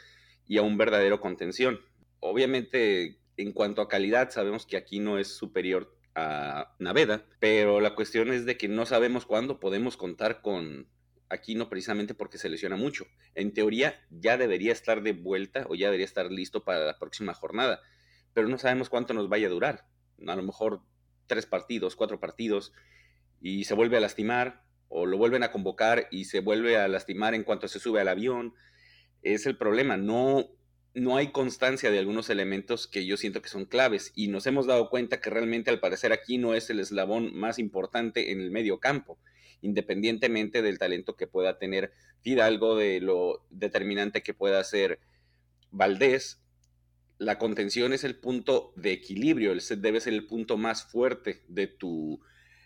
y a un verdadero contención. Obviamente, en cuanto a calidad, sabemos que aquí no es superior a Naveda, pero la cuestión es de que no sabemos cuándo podemos contar con Aquino precisamente porque se lesiona mucho. En teoría ya debería estar de vuelta o ya debería estar listo para la próxima jornada, pero no sabemos cuánto nos vaya a durar. A lo mejor tres partidos, cuatro partidos, y se vuelve a lastimar, o lo vuelven a convocar y se vuelve a lastimar en cuanto se sube al avión. Es el problema, no, no hay constancia de algunos elementos que yo siento que son claves, y nos hemos dado cuenta que realmente al parecer aquí no es el eslabón más importante en el medio campo, independientemente del talento que pueda tener Fidalgo, de lo determinante que pueda ser Valdés, la contención es el punto de equilibrio, el set debe ser el punto más fuerte de tu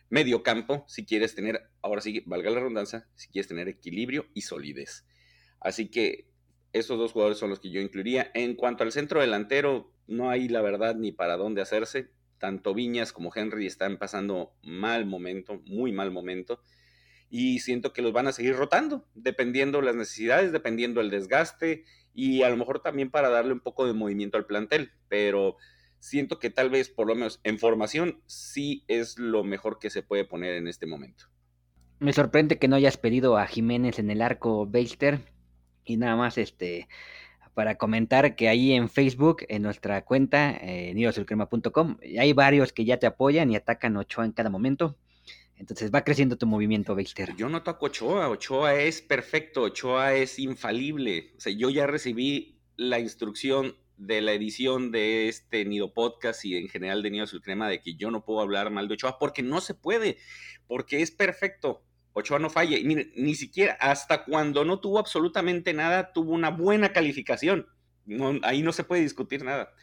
medio campo si quieres tener, ahora sí, valga la redundancia, si quieres tener equilibrio y solidez. Así que esos dos jugadores son los que yo incluiría. En cuanto al centro delantero, no hay la verdad ni para dónde hacerse. Tanto Viñas como Henry están pasando mal momento, muy mal momento. Y siento que los van a seguir rotando, dependiendo las necesidades, dependiendo el desgaste y a lo mejor también para darle un poco de movimiento al plantel, pero siento que tal vez por lo menos en formación sí es lo mejor que se puede poner en este momento. Me sorprende que no hayas pedido a Jiménez en el arco Beister y nada más este para comentar que ahí en Facebook, en nuestra cuenta, eh, hay varios que ya te apoyan y atacan Ochoa en cada momento. Entonces va creciendo tu movimiento, Beister. Yo no toco Ochoa, Ochoa es perfecto, Ochoa es infalible. O sea, yo ya recibí la instrucción de la edición de este Nido Podcast y en general de Nido Crema de que yo no puedo hablar mal de Ochoa porque no se puede, porque es perfecto. Ochoa no falla. Y mire, ni siquiera hasta cuando no tuvo absolutamente nada, tuvo una buena calificación. ahí no se puede discutir nada.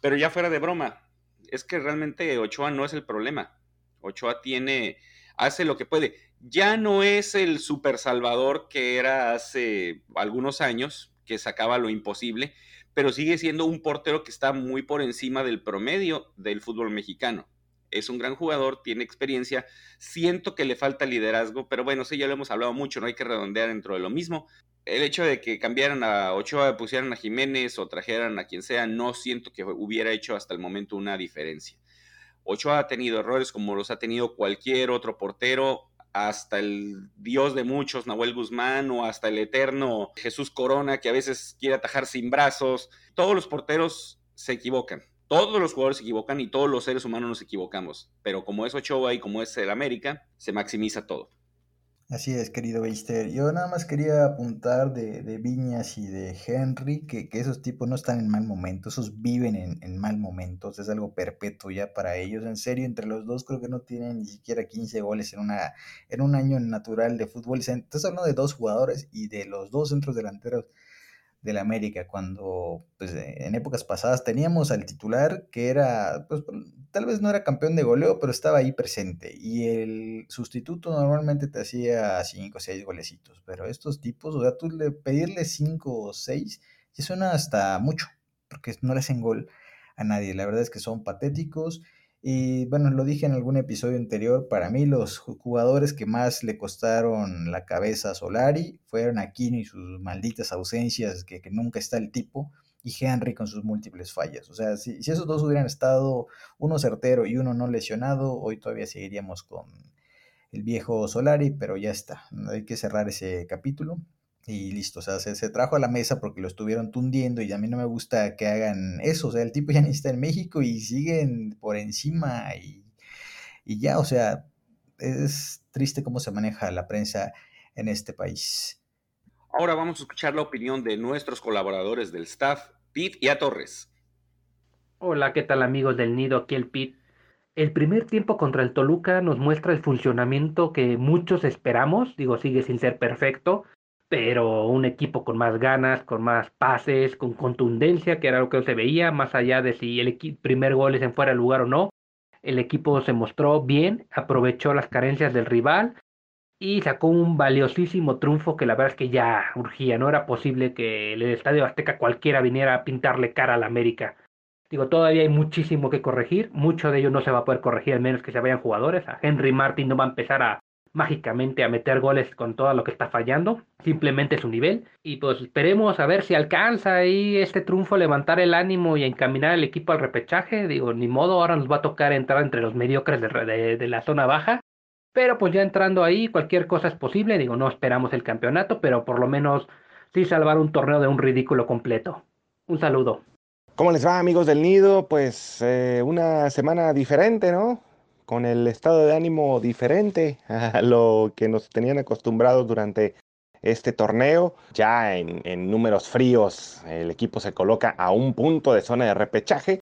Pero ya fuera de broma, es que realmente Ochoa no es el problema. Ochoa tiene hace lo que puede. Ya no es el super salvador que era hace algunos años, que sacaba lo imposible, pero sigue siendo un portero que está muy por encima del promedio del fútbol mexicano. Es un gran jugador, tiene experiencia, siento que le falta liderazgo, pero bueno, sí, ya lo hemos hablado mucho, no hay que redondear dentro de lo mismo. El hecho de que cambiaran a Ochoa, pusieran a Jiménez o trajeran a quien sea, no siento que hubiera hecho hasta el momento una diferencia. Ochoa ha tenido errores como los ha tenido cualquier otro portero, hasta el dios de muchos, Nahuel Guzmán, o hasta el eterno Jesús Corona, que a veces quiere atajar sin brazos. Todos los porteros se equivocan. Todos los jugadores se equivocan y todos los seres humanos nos equivocamos. Pero como es Ochoa y como es el América, se maximiza todo. Así es, querido Beister. Yo nada más quería apuntar de, de Viñas y de Henry que, que, esos tipos no están en mal momento, esos viven en, en, mal momentos, es algo perpetuo ya para ellos. En serio, entre los dos creo que no tienen ni siquiera 15 goles en, una, en un año natural de fútbol. Estás hablando de dos jugadores y de los dos centros delanteros del América, cuando pues, en épocas pasadas teníamos al titular que era, pues tal vez no era campeón de goleo, pero estaba ahí presente. Y el sustituto normalmente te hacía 5 o 6 golecitos, pero estos tipos, o sea, tú le, pedirle 5 o 6, ya suena hasta mucho, porque no le hacen gol a nadie. La verdad es que son patéticos y bueno, lo dije en algún episodio anterior, para mí los jugadores que más le costaron la cabeza a Solari fueron Aquino y sus malditas ausencias, que, nunca está el tipo, y Henry con sus múltiples fallas. O sea, si, si, esos dos hubieran estado uno certero y uno no lesionado, hoy todavía seguiríamos con el viejo Solari, pero ya está, hay que cerrar ese capítulo y listo, o sea, se, trajo a la mesa porque lo estuvieron tundiendo y a mí no me gusta que hagan eso, o sea, el tipo ya ni está en México y siguen por encima y, y ya, o sea, es triste cómo se maneja la prensa en este país. Ahora vamos a escuchar la opinión de nuestros colaboradores del staff, Pete y a Torres. Hola, ¿qué tal amigos del Nido? Aquí el Pete. El primer tiempo contra el Toluca nos muestra el funcionamiento que muchos esperamos, digo, sigue sin ser perfecto, pero un equipo con más ganas, con más pases, con contundencia, que era lo que se veía, más allá de si el primer gol es en fuera de lugar o no. El equipo se mostró bien, aprovechó las carencias del rival y sacó un valiosísimo triunfo que la verdad es que ya urgía. No era posible que el Estadio Azteca cualquiera viniera a pintarle cara al América. Digo, todavía hay muchísimo que corregir. Mucho de ello no se va a poder corregir, al menos que se vayan jugadores. A Henry Martin no va a empezar a mágicamente a meter goles con todo lo que está fallando, simplemente su nivel. Y pues esperemos a ver si alcanza ahí este triunfo, levantar el ánimo y encaminar el equipo al repechaje. Digo, ni modo, ahora nos va a tocar entrar entre los mediocres de, de, la zona baja. Pero pues ya entrando ahí, cualquier cosa es posible. Digo, no esperamos el campeonato, pero por lo menos sí salvar un torneo de un ridículo completo. Un saludo. ¿Cómo les va amigos del nido? Pues eh, una semana diferente, ¿no? Con el estado de ánimo diferente a lo que nos tenían acostumbrados durante este torneo. Ya en, números fríos, el equipo se coloca a un punto de zona de repechaje.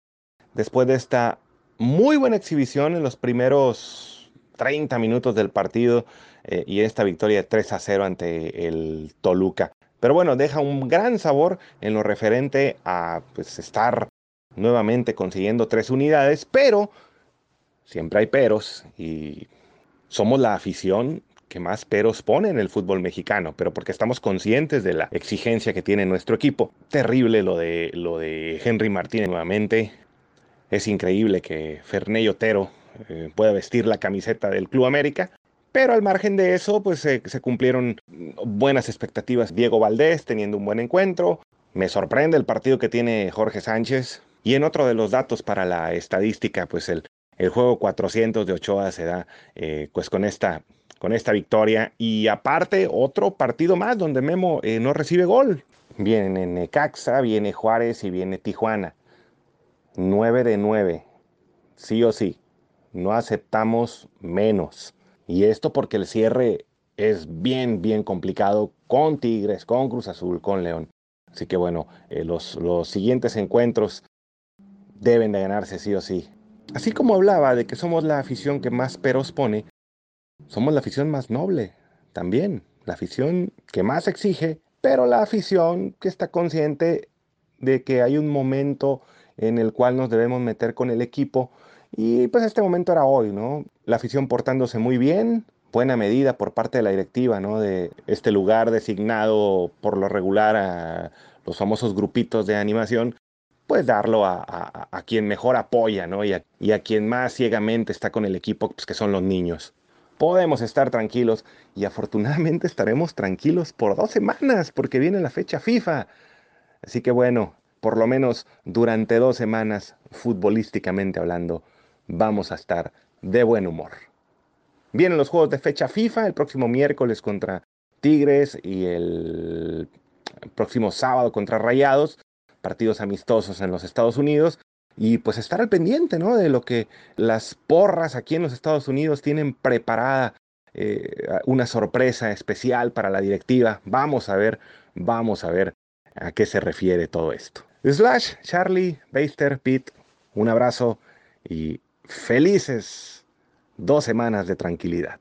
Después de esta muy buena exhibición en los primeros 30 minutos del partido eh, y esta victoria de 3 a 0 ante el Toluca. Pero bueno, deja un gran sabor en lo referente a pues, estar nuevamente consiguiendo tres unidades, pero siempre hay peros y somos la afición que más peros pone en el fútbol mexicano, pero porque estamos conscientes de la exigencia que tiene nuestro equipo. Terrible lo de, lo de Henry Martínez nuevamente. Es increíble que Ferney Otero eh, pueda vestir la camiseta del Club América, pero al margen de eso, pues se cumplieron buenas expectativas. Diego Valdés teniendo un buen encuentro. Me sorprende el partido que tiene Jorge Sánchez. Y en otro de los datos para la estadística, pues el, el juego 400 de Ochoa se da eh, pues con esta, con esta victoria. Y aparte, otro partido más donde Memo eh, no recibe gol. Viene Necaxa, viene Juárez y viene Tijuana. 9 de 9. Sí o sí. No aceptamos menos. Y esto porque el cierre es bien, bien complicado con Tigres, con Cruz Azul, con León. Así que bueno, eh, los, los siguientes encuentros deben de ganarse sí o sí. Así como hablaba de que somos la afición que más peros pone, somos la afición más noble también, la afición que más exige, pero la afición que está consciente de que hay un momento en el cual nos debemos meter con el equipo y pues este momento era hoy, ¿no? La afición portándose muy bien, buena medida por parte de la directiva, ¿no? De este lugar designado por lo regular a los famosos grupitos de animación, pues darlo a, quien mejor apoya, ¿no? Y a, quien más ciegamente está con el equipo, pues que son los niños. Podemos estar tranquilos y afortunadamente estaremos tranquilos por dos semanas porque viene la fecha FIFA. Así que bueno, por lo menos durante dos semanas, futbolísticamente hablando, vamos a estar de buen humor. Vienen los juegos de fecha FIFA el próximo miércoles contra Tigres y el próximo sábado contra Rayados partidos amistosos en los Estados Unidos y pues estar al pendiente, ¿no? De lo que las porras aquí en los Estados Unidos tienen preparada eh, una sorpresa especial para la directiva. Vamos a ver, vamos a ver a qué se refiere todo esto. Slash, Charlie, Baster, Pete, un abrazo y felices dos semanas de tranquilidad.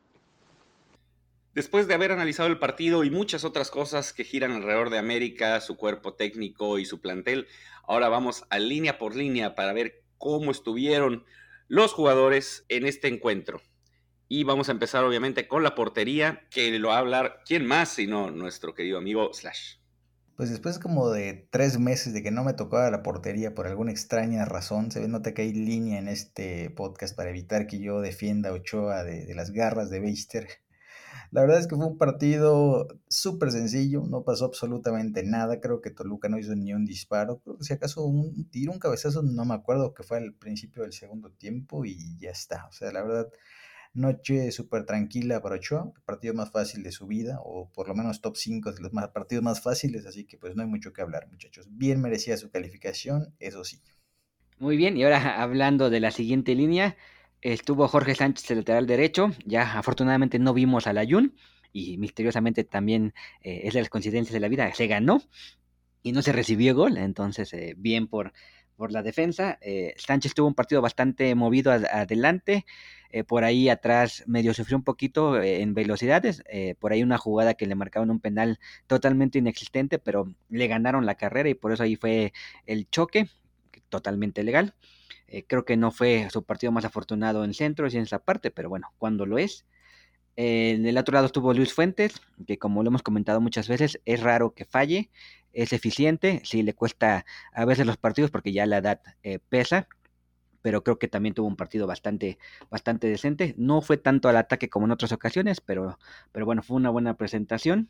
Después de haber analizado el partido y muchas otras cosas que giran alrededor de América, su cuerpo técnico y su plantel, ahora vamos a línea por línea para ver cómo estuvieron los jugadores en este encuentro. Y vamos a empezar obviamente con la portería, que lo va a hablar quién más sino nuestro querido amigo Slash. Pues después como de tres meses de que no me tocaba la portería por alguna extraña razón, se ve nota que hay línea en este podcast para evitar que yo defienda a Ochoa de, de las garras de Beister. La verdad es que fue un partido súper sencillo, no pasó absolutamente nada, creo que Toluca no hizo ni un disparo, creo que si acaso un tiro, un cabezazo, no me acuerdo que fue al principio del segundo tiempo y ya está, o sea, la verdad, noche súper tranquila para Ochoa, partido más fácil de su vida, o por lo menos top 5 de los más, partidos más fáciles, así que pues no hay mucho que hablar muchachos, bien merecía su calificación, eso sí. Muy bien, y ahora hablando de la siguiente línea, Estuvo Jorge Sánchez, el lateral derecho. Ya afortunadamente no vimos al Ayun. Y misteriosamente también eh, es de las coincidencias de la vida. Se ganó y no se recibió gol. Entonces, eh, bien por, por la defensa. Eh, Sánchez tuvo un partido bastante movido adelante. por ahí atrás medio sufrió un poquito en velocidades. por ahí una jugada que le marcaron un penal totalmente inexistente, pero le ganaron la carrera y por eso ahí fue el choque, totalmente legal. Eh, creo que no fue su partido más afortunado en centro y en esa parte, pero bueno, cuando lo es. en el otro lado estuvo Luis Fuentes, que como lo hemos comentado muchas veces, es raro que falle, es eficiente, sí le cuesta a veces los partidos porque ya la edad eh, pesa, pero creo que también tuvo un partido bastante, bastante decente. No fue tanto al ataque como en otras ocasiones, pero, pero bueno, fue una buena presentación.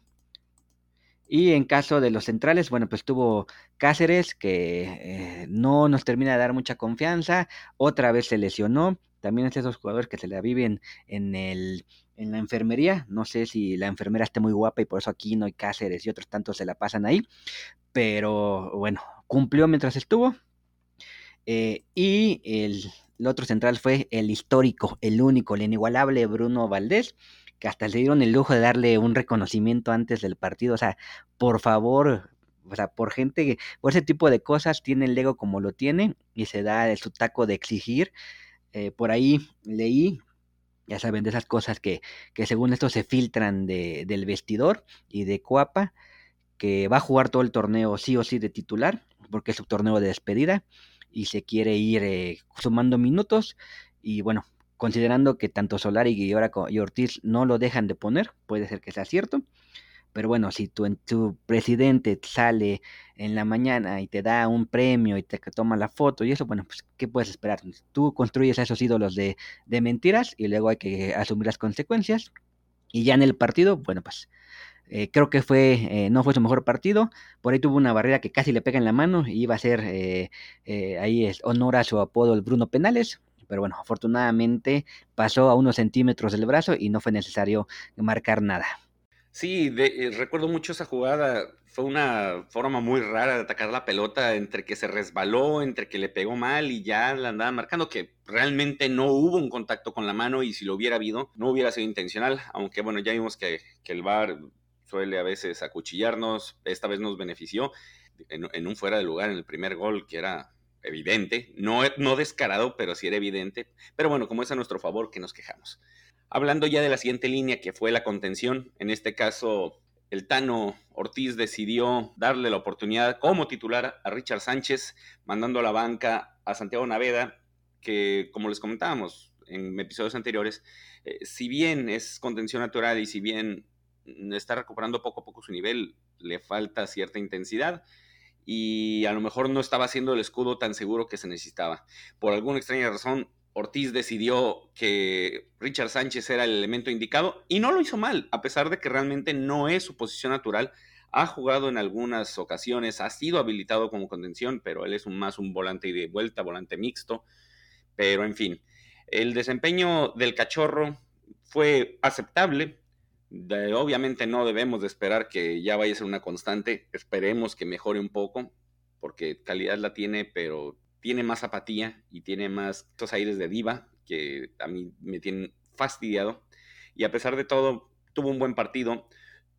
Y en caso de los centrales, bueno, pues tuvo Cáceres, que eh, no nos termina de dar mucha confianza, otra vez se lesionó, también es esos jugadores que se la viven en, el, en la enfermería, no sé si la enfermera esté muy guapa y por eso aquí no hay Cáceres y otros tantos se la pasan ahí, pero bueno, cumplió mientras estuvo. Eh, y el otro central fue el histórico, el único, el inigualable Bruno Valdés que hasta le dieron el lujo de darle un reconocimiento antes del partido. O sea, por favor, o sea, por gente, por ese tipo de cosas tiene el ego como lo tiene y se da su taco de exigir. Eh, por ahí leí, ya saben, de esas cosas que, que según esto se filtran de, del vestidor y de Coapa, que va a jugar todo el torneo sí o sí de titular, porque es su torneo de despedida y se quiere ir eh, sumando minutos. Y bueno, considerando que tanto Solari y Ortiz no lo dejan de poner, puede ser que sea cierto. Pero bueno, si tu, tu presidente sale en la mañana y te da un premio y te toma la foto y eso, bueno, pues ¿qué puedes esperar? Tú construyes a esos ídolos de, de mentiras y luego hay que asumir las consecuencias. Y ya en el partido, bueno, pues eh, creo que fue, eh, no fue su mejor partido. Por ahí tuvo una barrera que casi le pega en la mano y iba a ser eh, ahí es honor a su apodo el Bruno Penales pero bueno, afortunadamente pasó a unos centímetros del brazo y no fue necesario marcar nada. Sí, eh, recuerdo mucho esa jugada. Fue una forma muy rara de atacar la pelota, entre que se resbaló, entre que le pegó mal y ya la andaba marcando, que realmente no hubo un contacto con la mano y si lo hubiera habido, no hubiera sido intencional. Aunque bueno, ya vimos que, el VAR suele a veces acuchillarnos, esta vez nos benefició en, en un fuera de lugar en el primer gol, que era evidente, no, no descarado, pero sí era evidente. Pero bueno, como es a nuestro favor, que nos quejamos. Hablando ya de la siguiente línea, que fue la contención, en este caso el Tano Ortiz decidió darle la oportunidad como titular a Richard Sánchez, mandando a la banca a Santiago Naveda, que como les comentábamos en episodios anteriores, eh, si bien es contención natural y si bien está recuperando poco a poco su nivel, le falta cierta intensidad y a lo mejor no estaba haciendo el escudo tan seguro que se necesitaba. Por alguna extraña razón, Ortiz decidió que Richard Sánchez era el elemento indicado y no lo hizo mal, a pesar de que realmente no es su posición natural. Ha jugado en algunas ocasiones, ha sido habilitado como contención, pero él es un, más un volante de vuelta, volante mixto. Pero en fin, el desempeño del cachorro fue aceptable, obviamente no debemos de esperar que ya vaya a ser una constante, esperemos que mejore un poco, porque calidad la tiene, pero tiene más apatía y tiene más estos aires de diva que a mí me tienen fastidiado. y a pesar de todo tuvo un buen partido,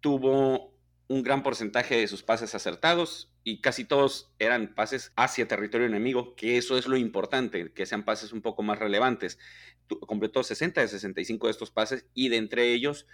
tuvo un gran porcentaje de sus pases acertados y casi todos eran pases hacia territorio enemigo, que eso es lo importante, que sean pases un poco más relevantes. Completó 60 de 65 de estos pases y de entre ellos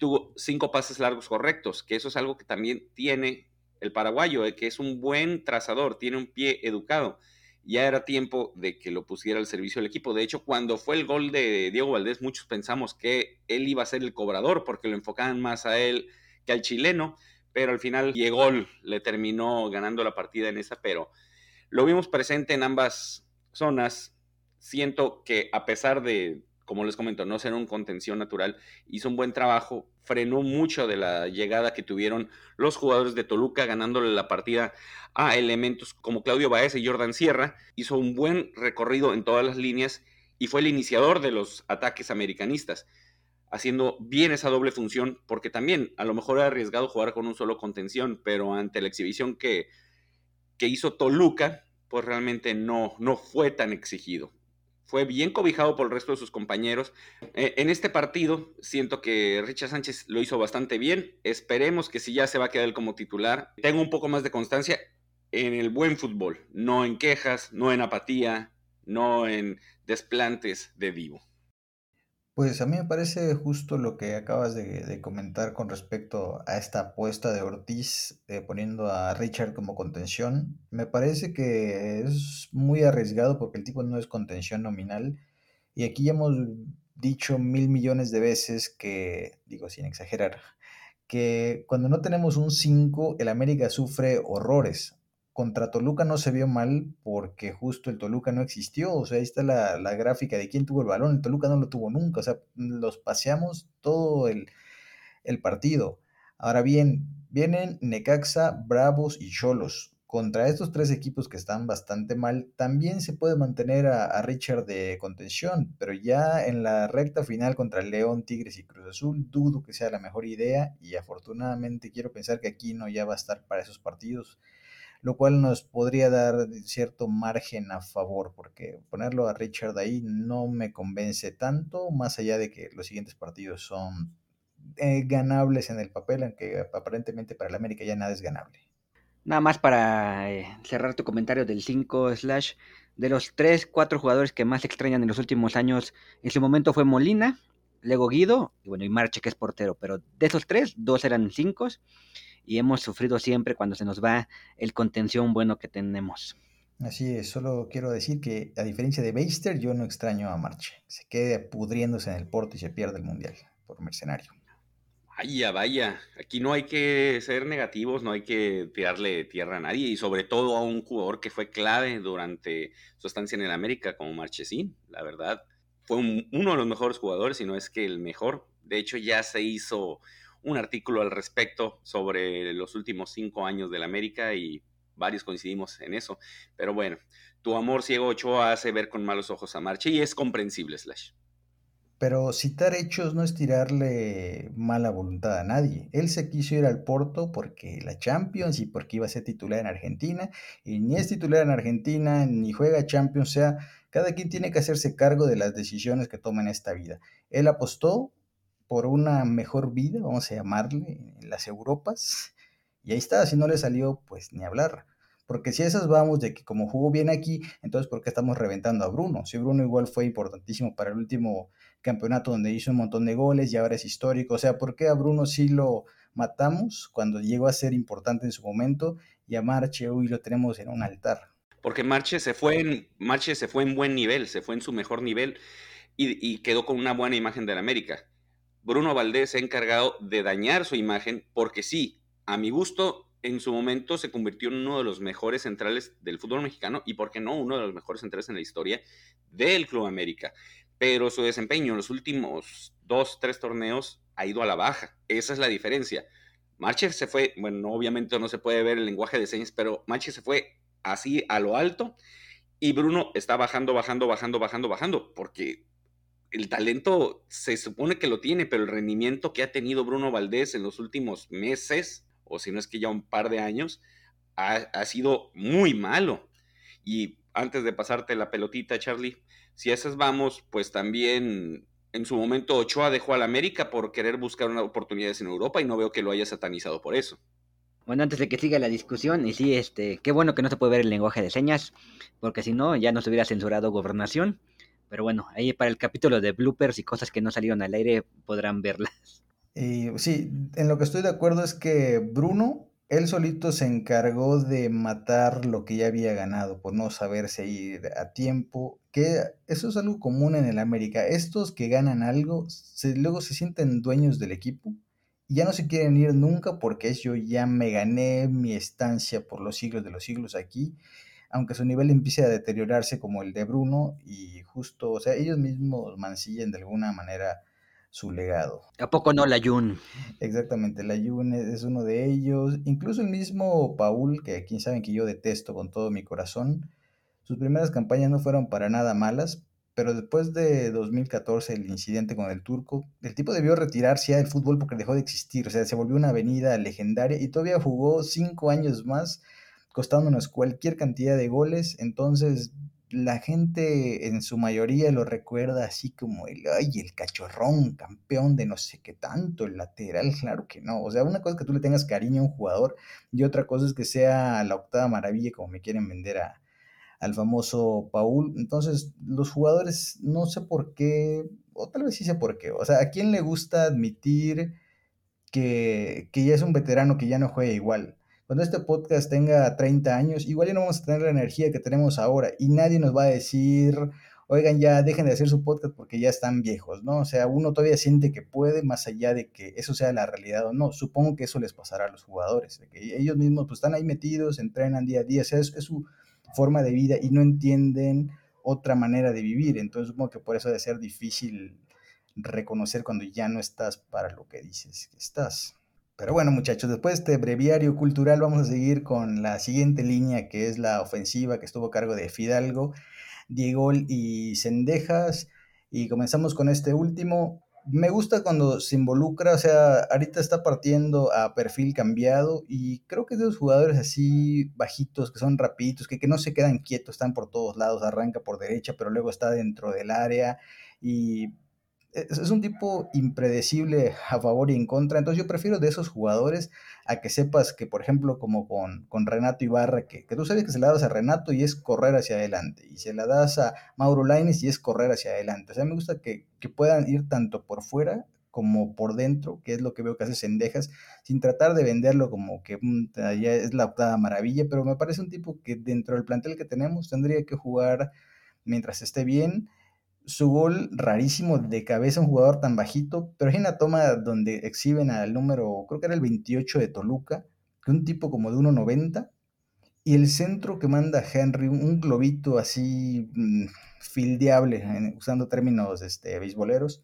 tuvo cinco pases largos correctos, que eso es algo que también tiene el paraguayo, eh, que es un buen trazador, tiene un pie educado. Ya era tiempo de que lo pusiera al servicio del equipo. De hecho, cuando fue el gol de Diego Valdés, muchos pensamos que él iba a ser el cobrador porque lo enfocaban más a él que al chileno, pero al final llegó, le terminó ganando la partida en esa, pero lo vimos presente en ambas zonas. Siento que a pesar de, como les comento, no ser un contención natural, hizo un buen trabajo, frenó mucho de la llegada que tuvieron los jugadores de Toluca, ganándole la partida a elementos como Claudio Baez y Jordan Sierra. Hizo un buen recorrido en todas las líneas y fue el iniciador de los ataques americanistas haciendo bien esa doble función, porque también a lo mejor era arriesgado jugar con un solo contención, pero ante la exhibición que, que hizo Toluca, pues realmente no, no fue tan exigido. Fue bien cobijado por el resto de sus compañeros. Eh, en este partido siento que Richard Sánchez lo hizo bastante bien. Esperemos que si ya se va a quedar como titular, tenga un poco más de constancia en el buen fútbol, no en quejas, no en apatía, no en desplantes de vivo. Pues a mí me parece justo lo que acabas de, comentar con respecto a esta apuesta de Ortiz eh, poniendo a Richard como contención. Me parece que es muy arriesgado porque el tipo no es contención nominal. Y aquí ya hemos dicho mil millones de veces que, digo sin exagerar, que cuando no tenemos un 5, el América sufre horrores contra Toluca no se vio mal porque justo el Toluca no existió. O sea, ahí está la, gráfica de quién tuvo el balón. El Toluca no lo tuvo nunca. O sea, los paseamos todo el, el partido. Ahora bien, vienen Necaxa, Bravos y Cholos. Contra estos tres equipos que están bastante mal, también se puede mantener a, a, Richard de contención, pero ya en la recta final contra León, Tigres y Cruz Azul, dudo que sea la mejor idea y afortunadamente quiero pensar que aquí no ya va a estar para esos partidos lo cual nos podría dar cierto margen a favor, porque ponerlo a Richard ahí no me convence tanto, más allá de que los siguientes partidos son eh, ganables en el papel, aunque aparentemente para el América ya nada es ganable. Nada más para eh, cerrar tu comentario del 5 slash, de los 3, 4 jugadores que más extrañan en los últimos años, en su momento fue Molina, luego Guido, y bueno, y Marche que es portero, pero de esos tres, dos eran 5 y hemos sufrido siempre cuando se nos va el contención bueno que tenemos. Así es, solo quiero decir que a diferencia de Beister, yo no extraño a Marche. Se queda pudriéndose en el porto y se pierde el mundial por mercenario. Vaya, vaya, aquí no hay que ser negativos, no hay que tirarle tierra a nadie y sobre todo a un jugador que fue clave durante su estancia en el América como Marchesín, la verdad. Fue uno de los mejores jugadores, y no es que el mejor. De hecho, ya se hizo un artículo al respecto sobre los últimos cinco años del América y varios coincidimos en eso. Pero bueno, tu amor ciego Ochoa hace ver con malos ojos a Marche y es comprensible, Slash. Pero citar hechos no es tirarle mala voluntad a nadie. Él se quiso ir al Porto porque la Champions y porque iba a ser titular en Argentina. Y ni es titular en Argentina, ni juega Champions. O sea, cada quien tiene que hacerse cargo de las decisiones que toma en esta vida. Él apostó por una mejor vida, vamos a llamarle, en las Europas. Y ahí está, si no le salió, pues ni hablar. Porque si esas vamos de que como jugó bien aquí, entonces ¿por qué estamos reventando a Bruno? Si Bruno igual fue importantísimo para el último campeonato donde hizo un montón de goles y ahora es histórico. O sea, ¿por qué a Bruno sí lo matamos cuando llegó a ser importante en su momento y a Marche hoy lo tenemos en un altar? Porque Marche se fue en, Marche se fue en buen nivel, se fue en su mejor nivel y, y quedó con una buena imagen del América. Bruno Valdés se ha encargado de dañar su imagen porque sí, a mi gusto, en su momento se convirtió en uno de los mejores centrales del fútbol mexicano y, ¿por qué no?, uno de los mejores centrales en la historia del Club América. Pero su desempeño en los últimos dos, tres torneos ha ido a la baja. Esa es la diferencia. Marche se fue, bueno, obviamente no se puede ver el lenguaje de señas, pero Marche se fue así a lo alto y Bruno está bajando, bajando, bajando, bajando, bajando, porque el talento se supone que lo tiene, pero el rendimiento que ha tenido Bruno Valdés en los últimos meses, o si no es que ya un par de años, ha, sido muy malo. Y antes de pasarte la pelotita, Charlie, si a esas vamos, pues también en su momento Ochoa dejó al América por querer buscar una oportunidades en Europa y no veo que lo haya satanizado por eso. Bueno, antes de que siga la discusión, y sí, este, qué bueno que no se puede ver el lenguaje de señas, porque si no, ya nos hubiera censurado gobernación. Pero bueno, ahí para el capítulo de bloopers y cosas que no salieron al aire podrán verlas. Y sí, en lo que estoy de acuerdo es que Bruno, él solito se encargó de matar lo que ya había ganado por no saberse ir a tiempo, que eso es algo común en el América. Estos que ganan algo, se, luego se sienten dueños del equipo y ya no se quieren ir nunca porque es yo ya me gané mi estancia por los siglos de los siglos aquí aunque su nivel empiece a deteriorarse como el de Bruno y justo, o sea, ellos mismos mancillan de alguna manera su legado. ¿A poco no la Jun? Exactamente, la Jun es uno de ellos. Incluso el mismo Paul, que aquí saben que yo detesto con todo mi corazón, sus primeras campañas no fueron para nada malas, pero después de 2014, el incidente con el turco, el tipo debió retirarse ya del fútbol porque dejó de existir, o sea, se volvió una avenida legendaria y todavía jugó cinco años más costándonos cualquier cantidad de goles. Entonces, la gente en su mayoría lo recuerda así como el, ay, el cachorrón, campeón de no sé qué tanto, el lateral, claro que no. O sea, una cosa es que tú le tengas cariño a un jugador y otra cosa es que sea la octava maravilla como me quieren vender a, al famoso Paul. Entonces, los jugadores, no sé por qué, o tal vez sí sé por qué. O sea, ¿a quién le gusta admitir que, que ya es un veterano que ya no juega igual? Cuando este podcast tenga 30 años, igual ya no vamos a tener la energía que tenemos ahora y nadie nos va a decir, oigan, ya dejen de hacer su podcast porque ya están viejos, ¿no? O sea, uno todavía siente que puede, más allá de que eso sea la realidad o no. Supongo que eso les pasará a los jugadores, de que ellos mismos pues están ahí metidos, entrenan día a día, o sea, es, es su forma de vida y no entienden otra manera de vivir. Entonces supongo que por eso debe ser difícil reconocer cuando ya no estás para lo que dices que estás. Pero bueno, muchachos, después de este breviario cultural, vamos a seguir con la siguiente línea, que es la ofensiva que estuvo a cargo de Fidalgo, Diego y Cendejas. Y comenzamos con este último. Me gusta cuando se involucra, o sea, ahorita está partiendo a perfil cambiado y creo que es de los jugadores así bajitos, que son rapiditos, que, que no se quedan quietos, están por todos lados, arranca por derecha, pero luego está dentro del área y es, un tipo impredecible a favor y en contra. Entonces yo prefiero de esos jugadores a que sepas que, por ejemplo, como con, con Renato Ibarra, que, que, tú sabes que se la das a Renato y es correr hacia adelante, y se la das a Mauro Laines y es correr hacia adelante. O sea, me gusta que, que puedan ir tanto por fuera como por dentro, que es lo que veo que hace Sendejas, sin tratar de venderlo como que mm, ya es la maravilla, pero me parece un tipo que dentro del plantel que tenemos tendría que jugar mientras esté bien su gol rarísimo de cabeza, un jugador tan bajito, pero hay una toma donde exhiben al número, creo que era el 28 de Toluca, que un tipo como de 1,90, y el centro que manda Henry, un globito así mm, fildeable, usando términos este, beisboleros,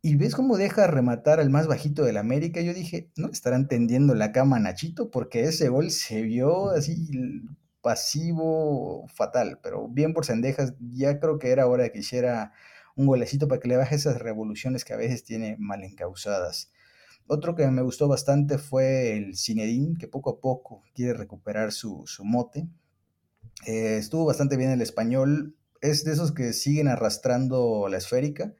y ves cómo deja rematar al más bajito del América. Yo dije, no estarán tendiendo la cama Nachito, porque ese gol se vio así pasivo fatal, pero bien por Sendejas, ya creo que era hora de que hiciera un golecito para que le baje esas revoluciones que a veces tiene mal encausadas. Otro que me gustó bastante fue el Cinedín, que poco a poco quiere recuperar su, mote. Eh, estuvo bastante bien el español, es de esos que siguen arrastrando la esférica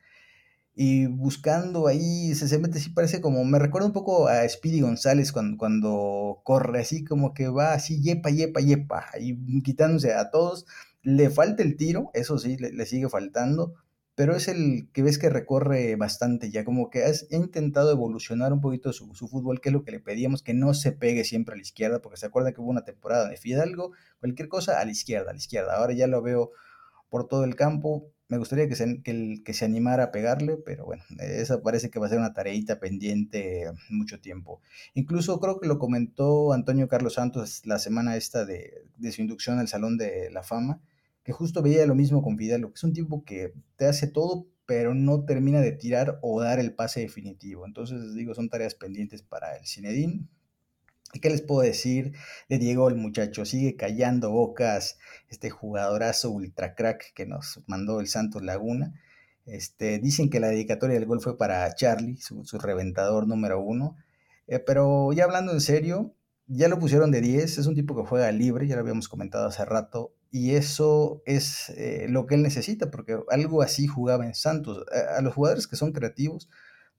y buscando ahí, mete así, parece como, me recuerda un poco a Speedy González cuando, cuando corre, así como que va así, yepa, yepa, yepa, y quitándose a todos. Le falta el tiro, eso sí, le, sigue faltando, pero es el que ves que recorre bastante ya, como que ha intentado evolucionar un poquito su, su, fútbol, que es lo que le pedíamos, que no se pegue siempre a la izquierda, porque se acuerda que hubo una temporada de Fidalgo, cualquier cosa a la izquierda, a la izquierda. Ahora ya lo veo por todo el campo, me gustaría que se, que, se animara a pegarle, pero bueno, esa parece que va a ser una tareita pendiente mucho tiempo. Incluso creo que lo comentó Antonio Carlos Santos la semana esta de, su inducción al Salón de la Fama, que justo veía lo mismo con Fidel, que es un tipo que te hace todo, pero no termina de tirar o dar el pase definitivo. Entonces, digo, son tareas pendientes para el Cinedín, ¿Y qué les puedo decir de Diego el muchacho? Sigue callando bocas este jugadorazo ultra crack que nos mandó el Santos Laguna. Este, dicen que la dedicatoria del gol fue para Charlie, su, reventador número uno. Eh, pero ya hablando en serio, ya lo pusieron de 10, es un tipo que juega libre, ya lo habíamos comentado hace rato, y eso es eh, lo que él necesita, porque algo así jugaba en Santos. A, los jugadores que son creativos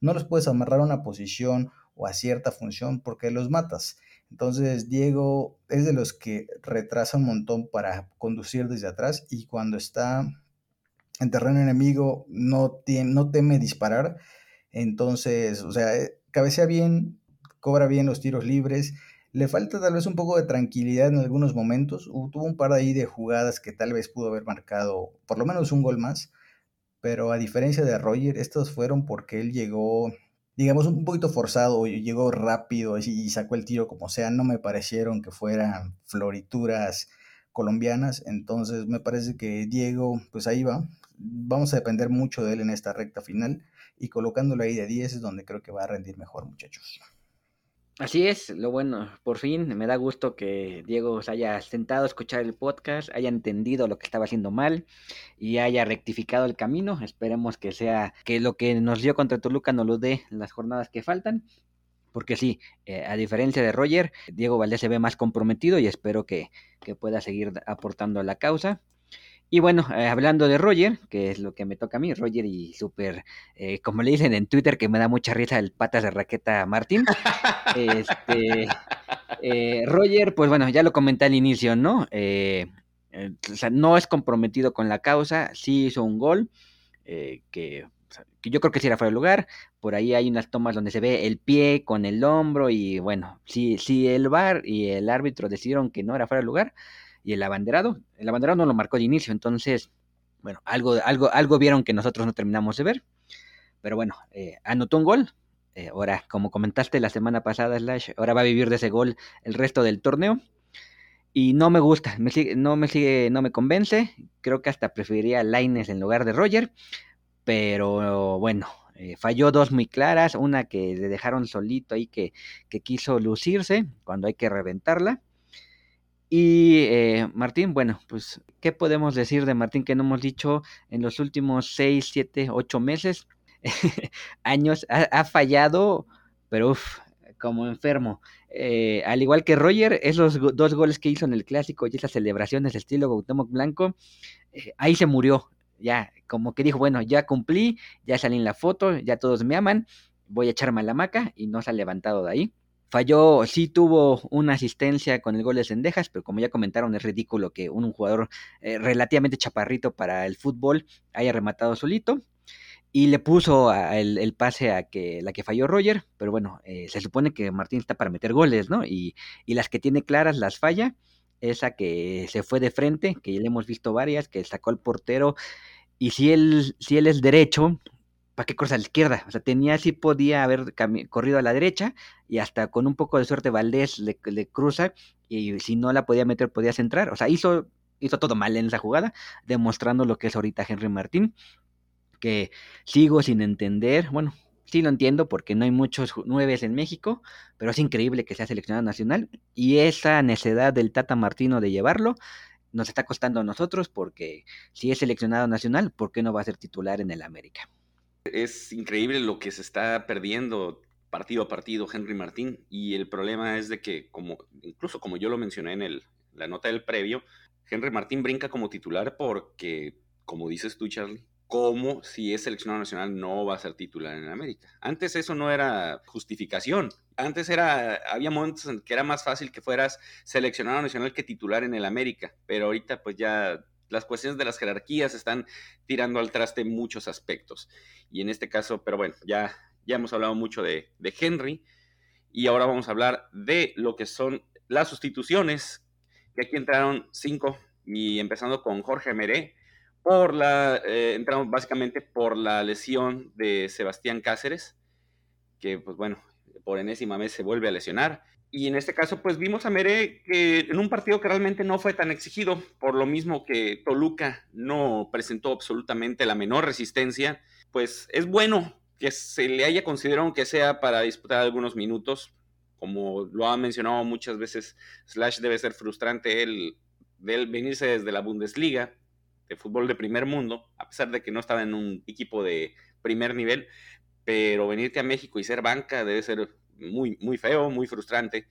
no los puedes amarrar a una posición o a cierta función porque los matas. Entonces Diego es de los que retrasa un montón para conducir desde atrás y cuando está en terreno enemigo no, tiene, no teme disparar. Entonces, o sea, eh, cabecea bien, cobra bien los tiros libres le falta tal vez un poco de tranquilidad en algunos momentos. Tuvo un par ahí de jugadas que tal vez pudo haber marcado por lo menos un gol más. Pero a diferencia de Roger, estos fueron porque él llegó, digamos, un poquito forzado, llegó rápido y sacó el tiro como sea. No me parecieron que fueran florituras colombianas. Entonces me parece que Diego, pues ahí va. Vamos a depender mucho de él en esta recta final. Y colocándolo ahí de 10 es donde creo que va a rendir mejor, muchachos. Así es, lo bueno, por fin me da gusto que Diego se haya sentado a escuchar el podcast, haya entendido lo que estaba haciendo mal y haya rectificado el camino. Esperemos que sea que lo que nos dio contra Toluca nos lo dé las jornadas que faltan. Porque sí, eh, a diferencia de Roger, Diego Valdés se ve más comprometido y espero que, que pueda seguir aportando a la causa. Y bueno, eh, hablando de Roger, que es lo que me toca a mí, Roger y súper, eh, como le dicen en Twitter, que me da mucha risa el patas de raqueta Martín. este, eh, Roger, pues bueno, ya lo comenté al inicio, ¿no? o sea, no es comprometido con la causa, sí hizo un gol, que, que, yo creo que sí era fuera de lugar. Por ahí hay unas tomas donde se ve el pie con el hombro y bueno, si, si el VAR y el árbitro decidieron que no era fuera de lugar, y el abanderado. El abanderado no lo marcó de inicio, entonces, bueno, algo, algo, algo vieron que nosotros no terminamos de ver. Pero bueno, eh, anotó un gol. Eh, ahora, como comentaste la semana pasada, Slash, ahora va a vivir de ese gol el resto del torneo. Y no me gusta, me sigue, no me sigue, no me convence. Creo que hasta preferiría a Laines en lugar de Roger. Pero bueno, eh, falló dos muy claras. Una que le dejaron solito ahí que, que quiso lucirse cuando hay que reventarla. Y eh, Martín, bueno, pues, ¿qué podemos decir de Martín que no hemos dicho en los últimos 6, 7, 8 meses? años, ha, fallado, pero uff, como enfermo. Eh, al igual que Roger, esos dos goles que hizo en el clásico y esas celebraciones estilo Gautomo Blanco, eh, ahí se murió. Ya, como que dijo, bueno, ya cumplí, ya salí en la foto, ya todos me aman, voy a echarme a la maca y no se ha levantado de ahí. Falló, sí tuvo una asistencia con el gol de Cendejas, pero como ya comentaron, es ridículo que un jugador eh, relativamente chaparrito para el fútbol haya rematado solito. Y le puso el, pase a que la que falló Roger, pero bueno, eh, se supone que Martín está para meter goles, ¿no? Y, y las que tiene claras las falla. Esa que se fue de frente, que ya le hemos visto varias, que sacó al portero. Y si él, si él es derecho, ¿para qué corres a la izquierda? O sea, tenía, sí podía haber corrido a la derecha y hasta con un poco de suerte Valdés le, cruza y si no la podía meter podía centrar. O sea, hizo, hizo todo mal en esa jugada, demostrando lo que es ahorita Henry Martín, que sigo sin entender, bueno, sí lo entiendo porque no hay muchos nueves en México, pero es increíble que sea seleccionado nacional y esa necesidad del Tata Martino de llevarlo nos está costando a nosotros porque si es seleccionado nacional, ¿por qué no va a ser titular en el América? Es increíble lo que se está perdiendo partido a partido Henry Martín y el problema es de que como incluso como yo lo mencioné en el, la nota del previo, Henry Martín brinca como titular porque como dices tú Charlie, como si es seleccionado nacional no va a ser titular en América. Antes eso no era justificación. Antes era había momentos en que era más fácil que fueras seleccionado nacional que titular en el América, pero ahorita pues ya las cuestiones de las jerarquías están tirando al traste muchos aspectos. Y en este caso, pero bueno, ya, ya hemos hablado mucho de, Henry y ahora vamos a hablar de lo que son las sustituciones, que aquí entraron cinco y empezando con Jorge Meré, por la, eh, entramos básicamente por la lesión de Sebastián Cáceres, que pues bueno, por enésima vez se vuelve a lesionar. Y en este caso, pues vimos a Mere que en un partido que realmente no fue tan exigido, por lo mismo que Toluca no presentó absolutamente la menor resistencia, pues es bueno que se le haya considerado que sea para disputar algunos minutos. Como lo ha mencionado muchas veces, Slash debe ser frustrante el, el venirse desde la Bundesliga, de fútbol de primer mundo, a pesar de que no estaba en un equipo de primer nivel, pero venirte a México y ser banca debe ser muy, muy feo, muy frustrante.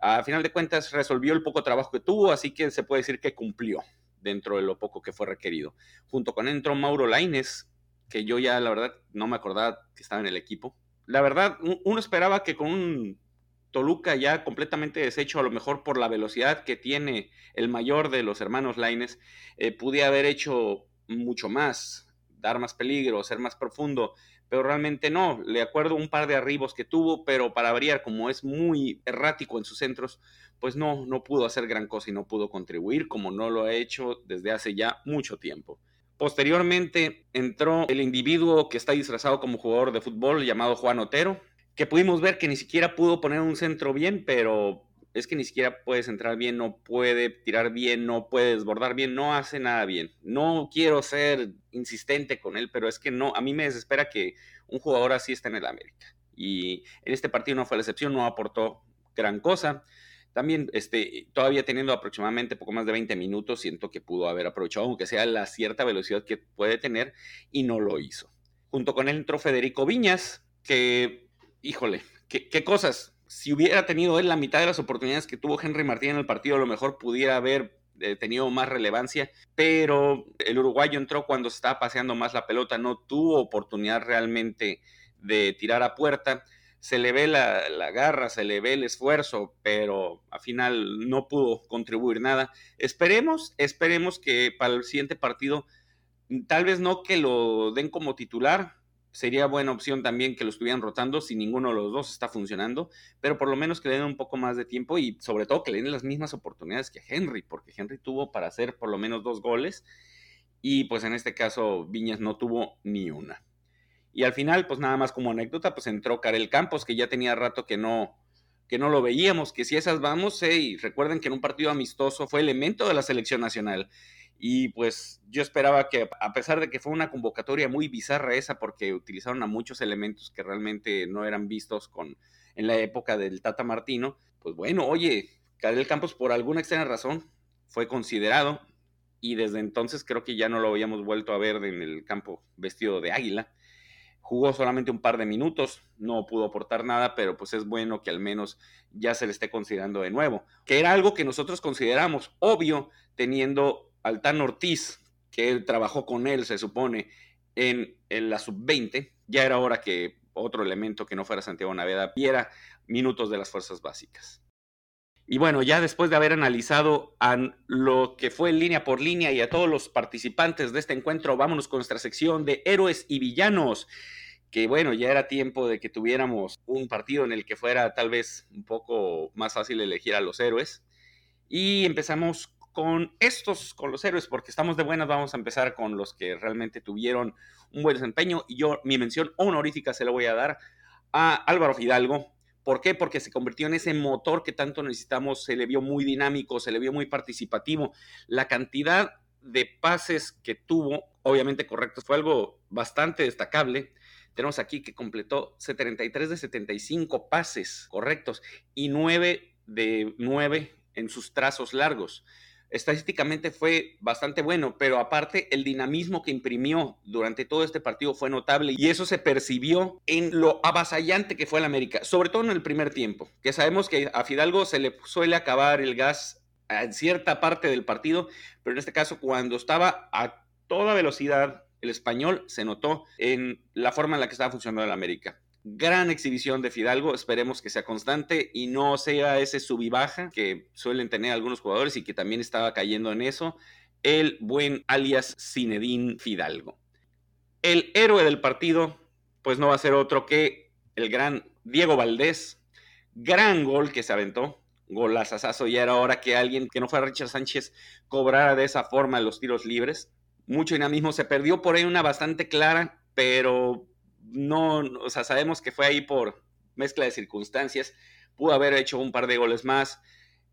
A final de cuentas resolvió el poco trabajo que tuvo, así que se puede decir que cumplió. dentro de lo poco que fue requerido. Junto con entró Mauro Laines, que yo ya la verdad no me acordaba que estaba en el equipo. La verdad, uno esperaba que con un Toluca ya completamente deshecho, a lo mejor por la velocidad que tiene el mayor de los hermanos Laines, eh, pudiera haber hecho mucho más, dar más peligro, ser más profundo, pero realmente no. Le acuerdo un par de arribos que tuvo, pero para variar, como es muy errático en sus centros, pues no, no pudo hacer gran cosa y no pudo contribuir, como no lo ha hecho desde hace ya mucho tiempo. Posteriormente entró el individuo que está disfrazado como jugador de fútbol llamado Juan Otero, que pudimos ver que ni siquiera pudo poner un centro bien, pero es que ni siquiera puede centrar bien, no puede tirar bien, no puede desbordar bien, no hace nada bien. No quiero ser insistente con él, pero es que no, a mí me desespera que un jugador así esté en el América. Y en este partido no fue la excepción, no aportó gran cosa. También, este, todavía teniendo aproximadamente poco más de 20 minutos, siento que pudo haber aprovechado, aunque sea la cierta velocidad que puede tener, y no lo hizo. Junto con él entró Federico Viñas, que, híjole, qué, cosas si hubiera tenido él la mitad de las oportunidades que tuvo Henry Martín en el partido, a lo mejor pudiera haber eh, tenido más relevancia, pero el uruguayo entró cuando estaba paseando más la pelota, no tuvo oportunidad realmente de tirar a puerta. Se le ve la, la garra, se le ve el esfuerzo, pero al final no pudo contribuir nada. Esperemos, esperemos que para el siguiente partido, tal vez no que lo den como titular, sería buena opción también que lo estuvieran rotando si ninguno de los dos está funcionando, pero por lo menos que le den un poco más de tiempo y sobre todo que le den las mismas oportunidades que Henry, porque Henry tuvo para hacer por lo menos dos goles y pues en este caso Viñas no tuvo ni una. Y al final, pues nada más como anécdota, pues entró Karel Campos, que ya tenía rato que no, que no lo veíamos, que si esas vamos, eh, y recuerden que en un partido amistoso fue elemento de la selección nacional y pues yo esperaba que, a pesar de que fue una convocatoria muy bizarra esa, porque utilizaron a muchos elementos que realmente no eran vistos con, en la época del Tata Martino, pues bueno, oye, Cadel Campos por alguna extraña razón fue considerado y desde entonces creo que ya no lo habíamos vuelto a ver en el campo vestido de águila. Jugó solamente un par de minutos, no pudo aportar nada, pero pues es bueno que al menos ya se le esté considerando de nuevo, que era algo que nosotros consideramos obvio teniendo Altán Ortiz, que él trabajó con él, se supone, en, la sub-20, ya era hora que otro elemento que no fuera Santiago Naveda viera minutos de las fuerzas básicas. Y bueno, ya después de haber analizado a lo que fue línea por línea y a todos los participantes de este encuentro, vámonos con nuestra sección de héroes y villanos, que bueno, ya era tiempo de que tuviéramos un partido en el que fuera tal vez un poco más fácil elegir a los héroes. Y empezamos con estos, con los héroes, porque estamos de buenas, vamos a empezar con los que realmente tuvieron un buen desempeño. Y yo, mi mención honorífica se la voy a dar a Álvaro Fidalgo. ¿Por qué? Porque se convirtió en ese motor que tanto necesitamos, se le vio muy dinámico, se le vio muy participativo. La cantidad de pases que tuvo, obviamente correctos, fue algo bastante destacable. Tenemos aquí que completó 73 de 75 pases correctos y 9 de 9 en sus trazos largos. Estadísticamente fue bastante bueno, pero aparte el dinamismo que imprimió durante todo este partido fue notable y eso se percibió en lo avasallante que fue el América, sobre todo en el primer tiempo, que sabemos que a Fidalgo se le suele acabar el gas en cierta parte del partido, pero en este caso cuando estaba a toda velocidad el español se notó en la forma en la que estaba funcionando el América gran exhibición de Fidalgo, esperemos que sea constante y no sea ese sub que suelen tener algunos jugadores y que también estaba cayendo en eso, el buen alias Zinedine Fidalgo. El héroe del partido, pues no va a ser otro que el gran Diego Valdés, gran gol que se aventó, golazazazo, ya era hora que alguien que no fuera Richard Sánchez cobrara de esa forma los tiros libres. Mucho dinamismo, se perdió por ahí una bastante clara, pero no, o sea, sabemos que fue ahí por mezcla de circunstancias, pudo haber hecho un par de goles más.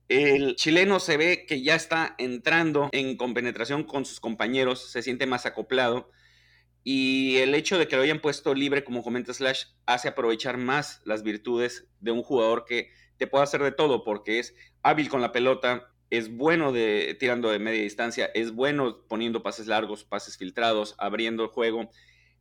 El chileno se ve que ya está entrando en compenetración con sus compañeros, se siente más acoplado y el hecho de que lo hayan puesto libre, como comenta Slash, hace aprovechar más las virtudes de un jugador que te puede hacer de todo porque es hábil con la pelota, es bueno de tirando de media distancia, es bueno poniendo pases largos, pases filtrados, abriendo el juego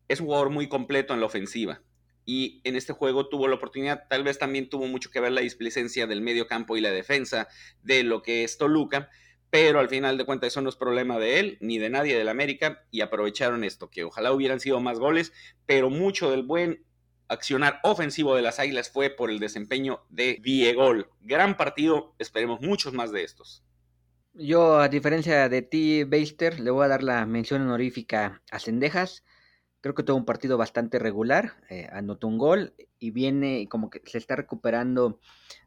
es un jugador muy completo en la ofensiva. Y en este juego tuvo la oportunidad, tal vez también tuvo mucho que ver la displicencia del medio campo y la defensa de lo que es Toluca, pero al final de cuentas eso no es problema de él ni de nadie del América y aprovecharon esto, que ojalá hubieran sido más goles, pero mucho del buen accionar ofensivo de las Águilas fue por el desempeño de Diego. Gran partido, esperemos muchos más de estos. Yo, a diferencia de ti, Beister, le voy a dar la mención honorífica a Cendejas. Creo que tuvo un partido bastante regular, eh, anotó un gol y viene como que se está recuperando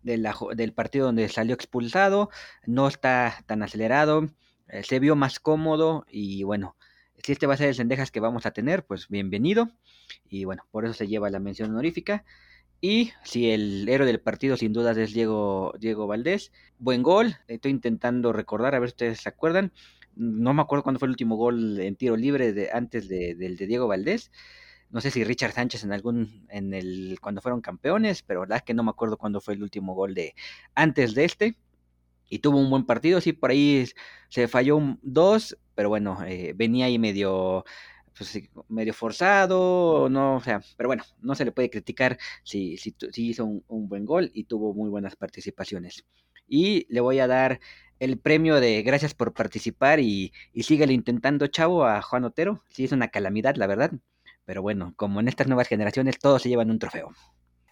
del partido donde salió expulsado, no está tan acelerado, eh, se vio más cómodo y bueno, si este va a ser el Cendejas que vamos a tener, pues bienvenido y bueno, por eso se lleva la mención honorífica. Y si el héroe del partido sin dudas es Diego, Diego Valdés, buen gol, estoy intentando recordar, a ver si ustedes se acuerdan, no me acuerdo cuándo fue el último gol en tiro libre de, antes del de, Diego Valdés. No sé si Richard Sánchez en algún, en el, cuando fueron campeones, pero la verdad es que no me acuerdo cuándo fue el último gol de antes de este. Y tuvo un buen partido, sí, por ahí se falló un, dos, pero bueno, eh, venía ahí medio, pues, medio forzado, no, o sea, pero bueno, no se le puede criticar si, si, hizo un, un, buen gol y tuvo muy buenas participaciones. Y le voy a dar el premio de gracias por participar y, y síguelo intentando, chavo, a Juan Otero. Sí, es una calamidad, la verdad. Pero bueno, como en estas nuevas generaciones, todos se llevan un trofeo.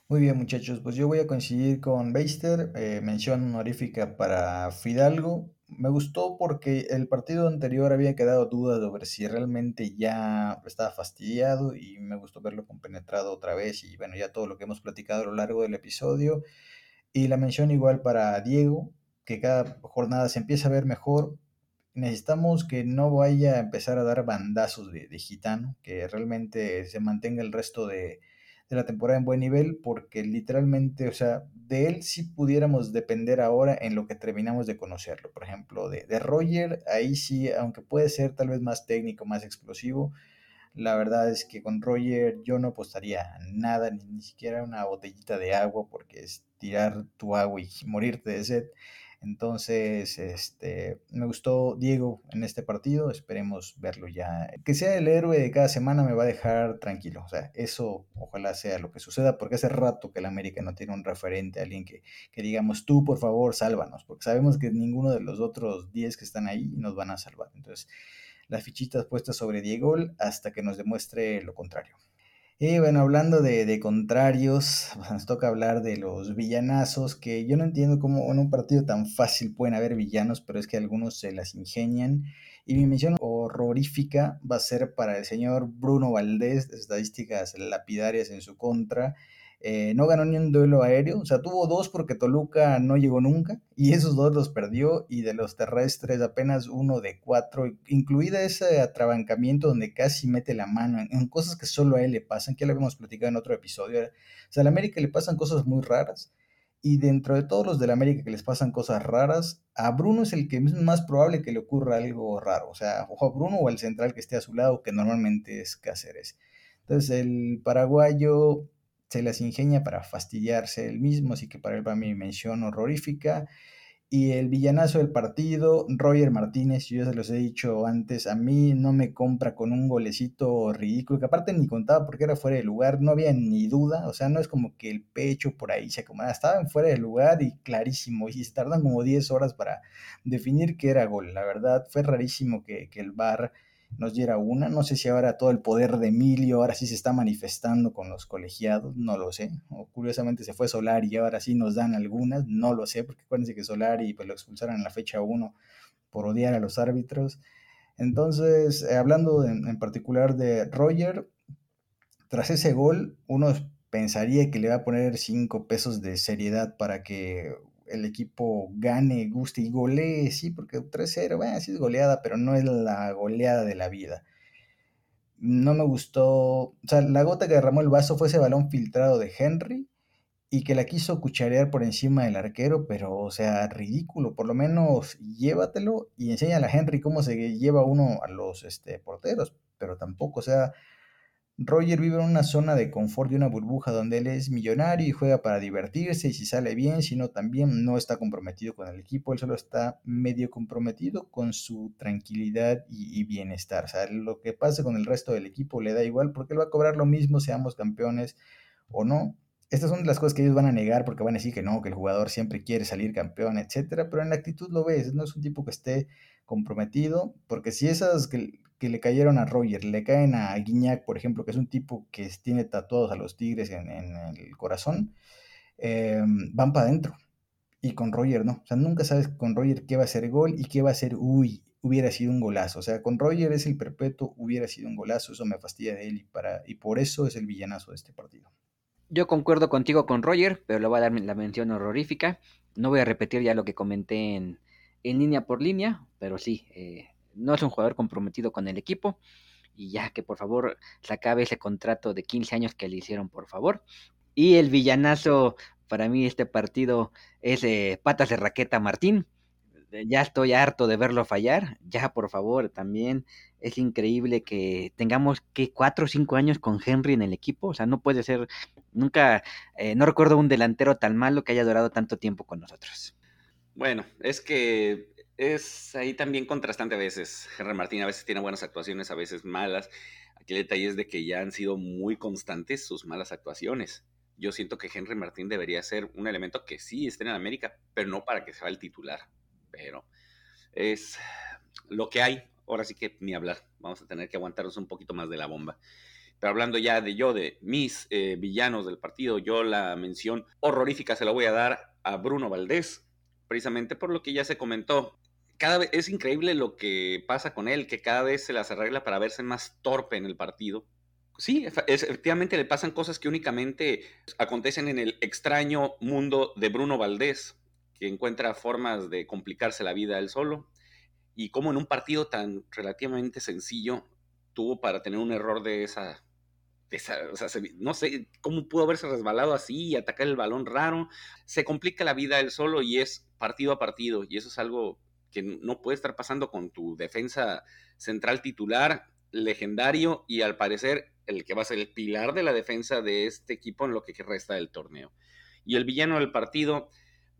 Muy bien, muchachos. Pues yo voy a coincidir con Beister. Eh, mención honorífica para Fidalgo. Me gustó porque el partido anterior había quedado duda sobre si realmente ya estaba fastidiado y me gustó verlo compenetrado otra vez y bueno, ya todo lo que hemos platicado a lo largo del episodio. Y la mención igual para Diego, que cada jornada se empieza a ver mejor. Necesitamos que no vaya a empezar a dar bandazos de, gitano, que realmente se mantenga el resto de, la temporada en buen nivel, porque literalmente, o sea, de él sí pudiéramos depender ahora en lo que terminamos de conocerlo. Por ejemplo, de, de Roger, ahí sí, aunque puede ser tal vez más técnico, más explosivo, la verdad es que con Roger yo no apostaría nada, ni, ni siquiera una botellita de agua, porque es tirar tu agua y morirte de sed. Entonces, este, me gustó Diego en este partido, esperemos verlo ya. Que sea el héroe de cada semana me va a dejar tranquilo, o sea, eso ojalá sea lo que suceda, porque hace rato que el América no tiene un referente, alguien que, que digamos, tú por favor, sálvanos, porque sabemos que ninguno de los otros 10 que están ahí nos van a salvar. Entonces, las fichitas puestas sobre Diego hasta que nos demuestre lo contrario. Y bueno, hablando de, contrarios, pues, nos toca hablar de los villanazos, que yo no entiendo cómo en un partido tan fácil pueden haber villanos, pero es que algunos se las ingenian. Y mi misión horrorífica va a ser para el señor Bruno Valdés, de estadísticas lapidarias en su contra, eh, no ganó ni un duelo aéreo, o sea, tuvo dos porque Toluca no llegó nunca y esos dos los perdió y de los terrestres apenas uno de cuatro, incluida ese atrabancamiento donde casi mete la mano en, cosas que solo a él le pasan, que ya lo habíamos platicado en otro episodio. O sea, a América le pasan cosas muy raras y dentro de todos los de la América que les pasan cosas raras, a Bruno es el que es más probable que le ocurra algo raro, o sea, o a Bruno o al central que esté a su lado, que normalmente es Cáceres. Entonces, el paraguayo se las ingenia para fastidiarse él mismo, así que para él va mi mención horrorífica. Y el villanazo del partido, Roger Martínez, yo ya se los he dicho antes, a mí no me compra con un golecito ridículo, que aparte ni contaba porque era fuera de lugar, no había ni duda, o sea, no es como que el pecho por ahí se acomodaba, estaba en fuera de lugar y clarísimo, y se tardan como 10 horas para definir que era gol, la verdad, fue rarísimo que, que el VAR nos diera una. No sé si ahora todo el poder de Emilio ahora sí se está manifestando con los colegiados, no lo sé. O curiosamente se fue Solari y ahora sí nos dan algunas, no lo sé, porque acuérdense que Solari pues, lo expulsaron en la fecha 1 por odiar a los árbitros. Entonces, eh, hablando en, particular de Roger, tras ese gol, uno pensaría que le va a poner 5 pesos de seriedad para que el equipo gane, guste y golee, sí, porque 3-0, bueno, sí es goleada, pero no es la goleada de la vida. No me gustó, o sea, la gota que derramó el vaso fue ese balón filtrado de Henry y que la quiso cucharear por encima del arquero, pero, o sea, ridículo, por lo menos llévatelo y enséñale a Henry cómo se lleva uno a los este, porteros, pero tampoco, o sea, Roger vive en una zona de confort y una burbuja donde él es millonario y juega para divertirse y si sale bien, si no también no está comprometido con el equipo, él solo está medio comprometido con su tranquilidad y, bienestar. O sea, lo que pase con el resto del equipo le da igual porque él va a cobrar lo mismo, seamos campeones o no. estas son las cosas que ellos van a negar porque van a decir que no, que el jugador siempre quiere salir campeón, etcétera, pero en la actitud lo ves, no es un tipo que esté comprometido, porque si esas que, le cayeron a Roger le caen a Guiñac, por ejemplo, que es un tipo que tiene tatuados a los Tigres en, el corazón, eh, van para adentro. Y con Roger no, o sea, nunca sabes con Roger qué va a ser gol y qué va a ser, uy, hubiera sido un golazo. O sea, con Roger es el perpetuo, hubiera sido un golazo, eso me fastidia de él y, para, y por eso es el villanazo de este partido. Yo concuerdo contigo con Roger, pero le voy a dar la mención horrorífica. No voy a repetir ya lo que comenté en, línea por línea, pero sí, eh, no es un jugador comprometido con el equipo. Y ya que por favor se acabe ese contrato de 15 años que le hicieron, por favor. Y el villanazo, para mí este partido es eh, Patas de Raqueta Martín. Ya estoy harto de verlo fallar. Ya, por favor, también es increíble que tengamos que cuatro o cinco años con Henry en el equipo. O sea, no puede ser, nunca, eh, no recuerdo un delantero tan malo que haya durado tanto tiempo con nosotros. Bueno, es que es ahí también contrastante a veces. Henry Martín a veces tiene buenas actuaciones, a veces malas. Aquí el detalle es de que ya han sido muy constantes sus malas actuaciones. Yo siento que Henry Martín debería ser un elemento que sí esté en América, pero no para que sea el titular. Pero es lo que hay ahora sí que ni hablar. Vamos a tener que aguantarnos un poquito más de la bomba. Pero hablando ya de yo, de mis eh, villanos del partido, yo la mención horrorífica se la voy a dar a Bruno Valdés, precisamente por lo que ya se comentó. Cada vez es increíble lo que pasa con él, que cada vez se las arregla para verse más torpe en el partido. Sí, efectivamente le pasan cosas que únicamente acontecen en el extraño mundo de Bruno Valdés, que encuentra formas de complicarse la vida él solo y cómo en un partido tan relativamente sencillo tuvo para tener un error de esa, o sea, no sé cómo pudo haberse resbalado así y atacar el balón raro. Se complica la vida él solo y es partido a partido y eso es algo que no puede estar pasando con tu defensa central titular, legendario y al parecer el que va a ser el pilar de la defensa de este equipo en lo que resta del torneo. Y el villano del partido,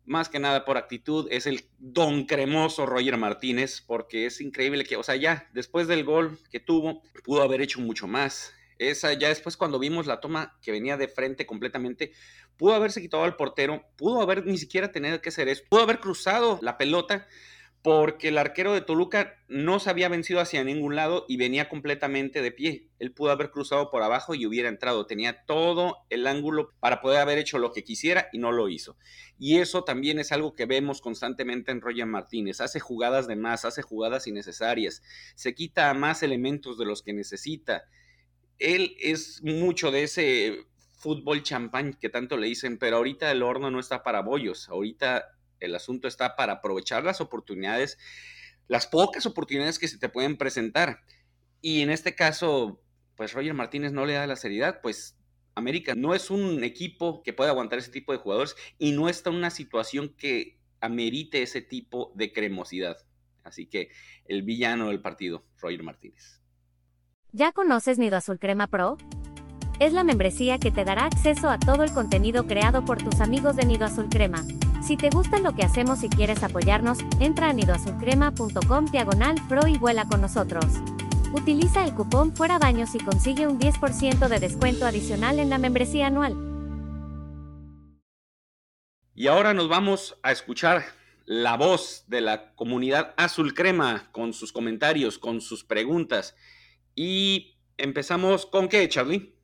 más que nada por actitud, es el don cremoso Roger Martínez, porque es increíble que, o sea, ya después del gol que tuvo, pudo haber hecho mucho más. Esa, ya después cuando vimos la toma que venía de frente completamente, pudo haberse quitado al portero, pudo haber ni siquiera tenido que hacer eso, pudo haber cruzado la pelota porque el arquero de Toluca no se había vencido hacia ningún lado y venía completamente de pie. Él pudo haber cruzado por abajo y hubiera entrado. Tenía todo el ángulo para poder haber hecho lo que quisiera y no lo hizo. Y eso también es algo que vemos constantemente en Roger Martínez. Hace jugadas de más, hace jugadas innecesarias, se quita más elementos de los que necesita. Él es mucho de ese fútbol champán que tanto le dicen, pero ahorita el horno no está para bollos. Ahorita el asunto está para aprovechar las oportunidades, las pocas oportunidades que se te pueden presentar. Y en este caso, pues Roger Martínez no le da la seriedad, pues América no es un equipo que pueda aguantar ese tipo de jugadores y no está en una situación que amerite ese tipo de cremosidad. Así que el villano del partido, Roger Martínez. ¿Ya conoces Nido Azul Crema Pro? Es la membresía que te dará acceso a todo el contenido creado por tus amigos de Nido Azul Crema. Si te gusta lo que hacemos y quieres apoyarnos, entra a nidoazulcrema.com diagonal pro y vuela con nosotros. Utiliza el cupón Fuera Baños y consigue un 10% de descuento adicional en la membresía anual. Y ahora nos vamos a escuchar la voz de la comunidad Azul Crema con sus comentarios, con sus preguntas. Y empezamos con qué, Charlie?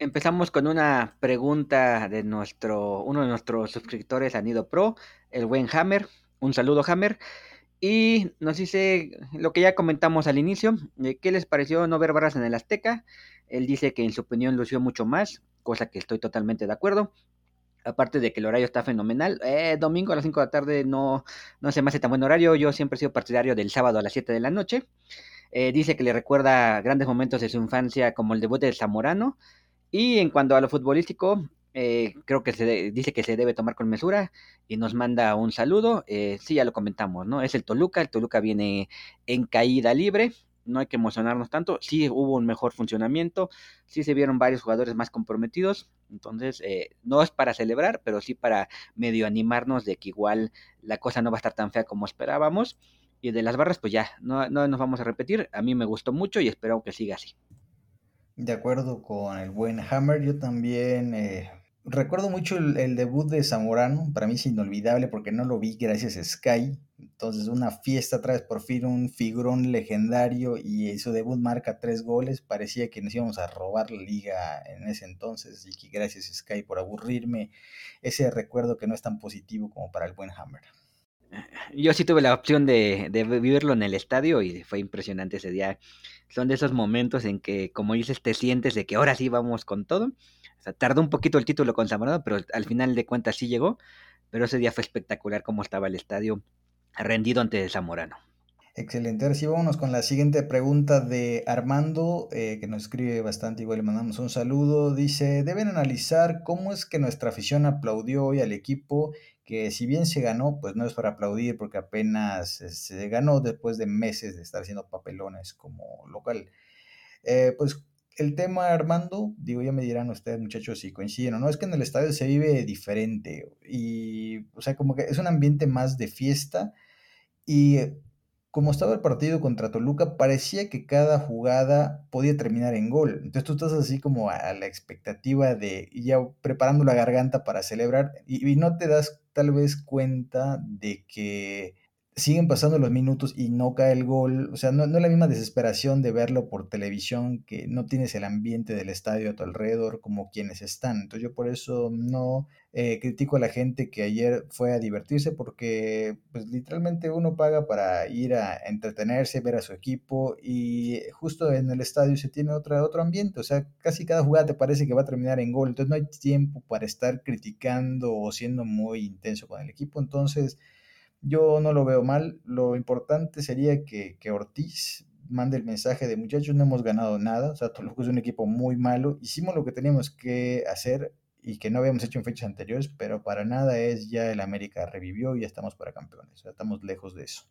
Empezamos con una pregunta de nuestro, uno de nuestros suscriptores a Nido Pro, el buen Hammer. Un saludo, Hammer. Y nos dice lo que ya comentamos al inicio, ¿qué les pareció no ver barras en el Azteca? Él dice que en su opinión lució mucho más, cosa que estoy totalmente de acuerdo. Aparte de que el horario está fenomenal. Eh, domingo a las 5 de la tarde no, no se me hace tan buen horario. Yo siempre he sido partidario del sábado a las 7 de la noche. Eh, dice que le recuerda grandes momentos de su infancia como el debut de Zamorano y en cuanto a lo futbolístico, eh, creo que se dice que se debe tomar con mesura y nos manda un saludo. Eh, sí, ya lo comentamos, ¿no? Es el Toluca, el Toluca viene en caída libre, no hay que emocionarnos tanto. Sí hubo un mejor funcionamiento, sí se vieron varios jugadores más comprometidos, entonces eh, no es para celebrar, pero sí para medio animarnos de que igual la cosa no va a estar tan fea como esperábamos. Y de las barras, pues ya, no, no nos vamos a repetir. A mí me gustó mucho y espero que siga así. De acuerdo con el buen Hammer, yo también eh, recuerdo mucho el, debut de Zamorano, para mí es inolvidable porque no lo vi gracias a Sky. Entonces, una fiesta trae por fin un figurón legendario y su debut marca tres goles. Parecía que nos íbamos a robar la liga en ese entonces y que gracias a Sky por aburrirme ese recuerdo que no es tan positivo como para el buen Hammer. Yo sí tuve la opción de, de vivirlo en el estadio y fue impresionante ese día. Son de esos momentos en que, como dices, te sientes de que ahora sí vamos con todo tardó un poquito el título con Zamorano, pero al final de cuentas sí llegó. Pero ese día fue espectacular cómo estaba el estadio rendido ante Zamorano. Excelente. Ahora sí, vámonos con la siguiente pregunta de Armando, eh, que nos escribe bastante, igual le mandamos un saludo. Dice, deben analizar cómo es que nuestra afición aplaudió hoy al equipo, que si bien se ganó, pues no es para aplaudir porque apenas eh, se ganó después de meses de estar haciendo papelones como local. Eh, pues el tema, Armando, digo, ya me dirán ustedes, muchachos, si coinciden o no, es que en el estadio se vive diferente y, o sea, como que es un ambiente más de fiesta y como estaba el partido contra Toluca, parecía que cada jugada podía terminar en gol. Entonces tú estás así como a, la expectativa de ya preparando la garganta para celebrar y no te das tal vez cuenta de que siguen pasando los minutos y no cae el gol. O sea, no, no, es la misma desesperación de verlo por televisión, que no tienes el ambiente del estadio a tu alrededor como quienes están. Entonces yo por eso no eh, critico a la gente que ayer fue a divertirse, porque pues literalmente uno paga para ir a entretenerse, ver a su equipo y justo en el estadio se tiene otra, otro ambiente. O sea, casi cada jugada te parece que va a terminar en gol. Entonces no hay tiempo para estar criticando o siendo muy intenso con el equipo. Entonces... Yo no lo veo mal. Lo importante sería que, Ortiz mande el mensaje de muchachos, no hemos ganado nada. O sea, Toluca es un equipo muy malo. Hicimos lo que teníamos que hacer y que no habíamos hecho en fechas anteriores, pero para nada es ya el América revivió y ya estamos para campeones. Sea, estamos lejos de eso.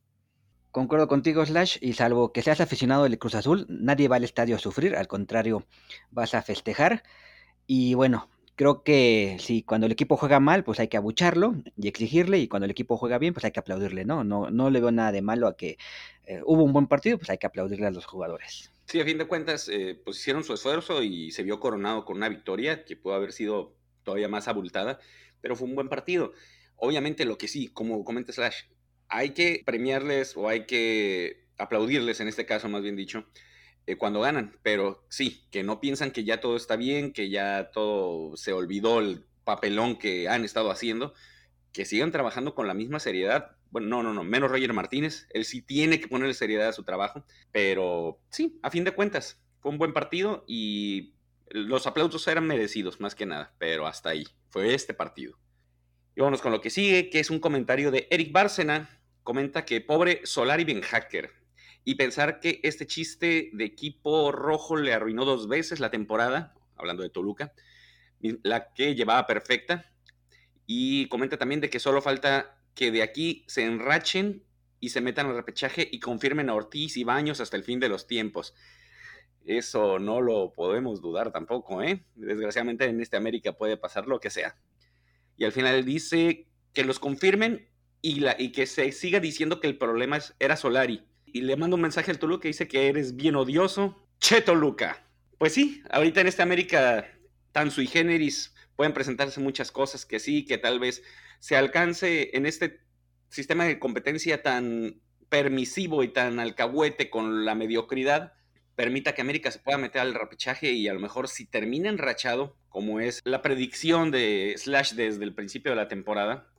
Concuerdo contigo, Slash, y salvo que seas aficionado del Cruz Azul, nadie va al estadio a sufrir, al contrario, vas a festejar. Y bueno, creo que si cuando el equipo juega mal, pues hay que abucharlo y exigirle, y cuando el equipo juega bien, pues hay que aplaudirle, ¿no? No, no le veo nada de malo a que eh, hubo un buen partido, pues hay que aplaudirle a los jugadores. Sí, a fin de cuentas, eh, pues hicieron su esfuerzo y se vio coronado con una victoria que pudo haber sido todavía más abultada, pero fue un buen partido. Obviamente lo que sí, como comenta Slash, hay que premiarles o hay que aplaudirles, en este caso más bien dicho, eh, cuando ganan, pero sí, que no piensan que ya todo está bien, que ya todo se olvidó el papelón que han estado haciendo, que sigan trabajando con la misma seriedad. Bueno, no, no, no, menos Roger Martínez, él sí tiene que ponerle seriedad a su trabajo, pero sí, a fin de cuentas, fue un buen partido y los aplausos eran merecidos más que nada, pero hasta ahí, fue este partido. Y vamos con lo que sigue, que es un comentario de Eric Bárcena, comenta que pobre Solari Ben Hacker, y pensar que este chiste de equipo rojo le arruinó dos veces la temporada, hablando de Toluca, la que llevaba perfecta. Y comenta también de que solo falta que de aquí se enrachen y se metan al repechaje y confirmen a Ortiz y Baños hasta el fin de los tiempos. Eso no lo podemos dudar tampoco, ¿eh? Desgraciadamente en este América puede pasar lo que sea. Y al final dice que los confirmen y, la, y que se siga diciendo que el problema era Solari y le mando un mensaje al Toluca que dice que eres bien odioso. Che, Toluca. Pues sí, ahorita en esta América tan sui generis pueden presentarse muchas cosas que sí, que tal vez se alcance en este sistema de competencia tan permisivo y tan alcahuete con la mediocridad, permita que América se pueda meter al repechaje y a lo mejor si termina enrachado, como es la predicción de Slash desde el principio de la temporada,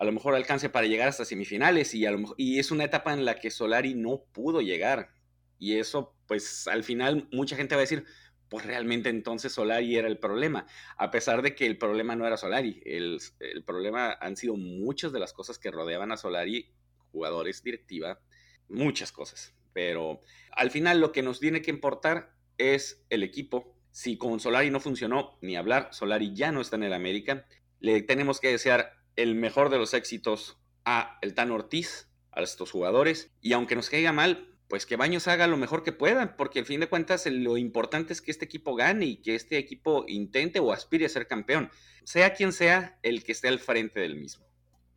a lo mejor alcance para llegar hasta semifinales y, y es una etapa en la que Solari no pudo llegar. Y eso, pues al final mucha gente va a decir, pues realmente entonces Solari era el problema, a pesar de que el problema no era Solari, el, el problema han sido muchas de las cosas que rodeaban a Solari, jugadores, directiva, muchas cosas. Pero al final lo que nos tiene que importar es el equipo. Si con Solari no funcionó, ni hablar, Solari ya no está en el América. Le tenemos que desear el mejor de los éxitos a el Tan Ortiz, a estos jugadores. Y aunque nos caiga mal, pues que Baños haga lo mejor que pueda, porque al fin de cuentas lo importante es que este equipo gane y que este equipo intente o aspire a ser campeón, sea quien sea el que esté al frente del mismo.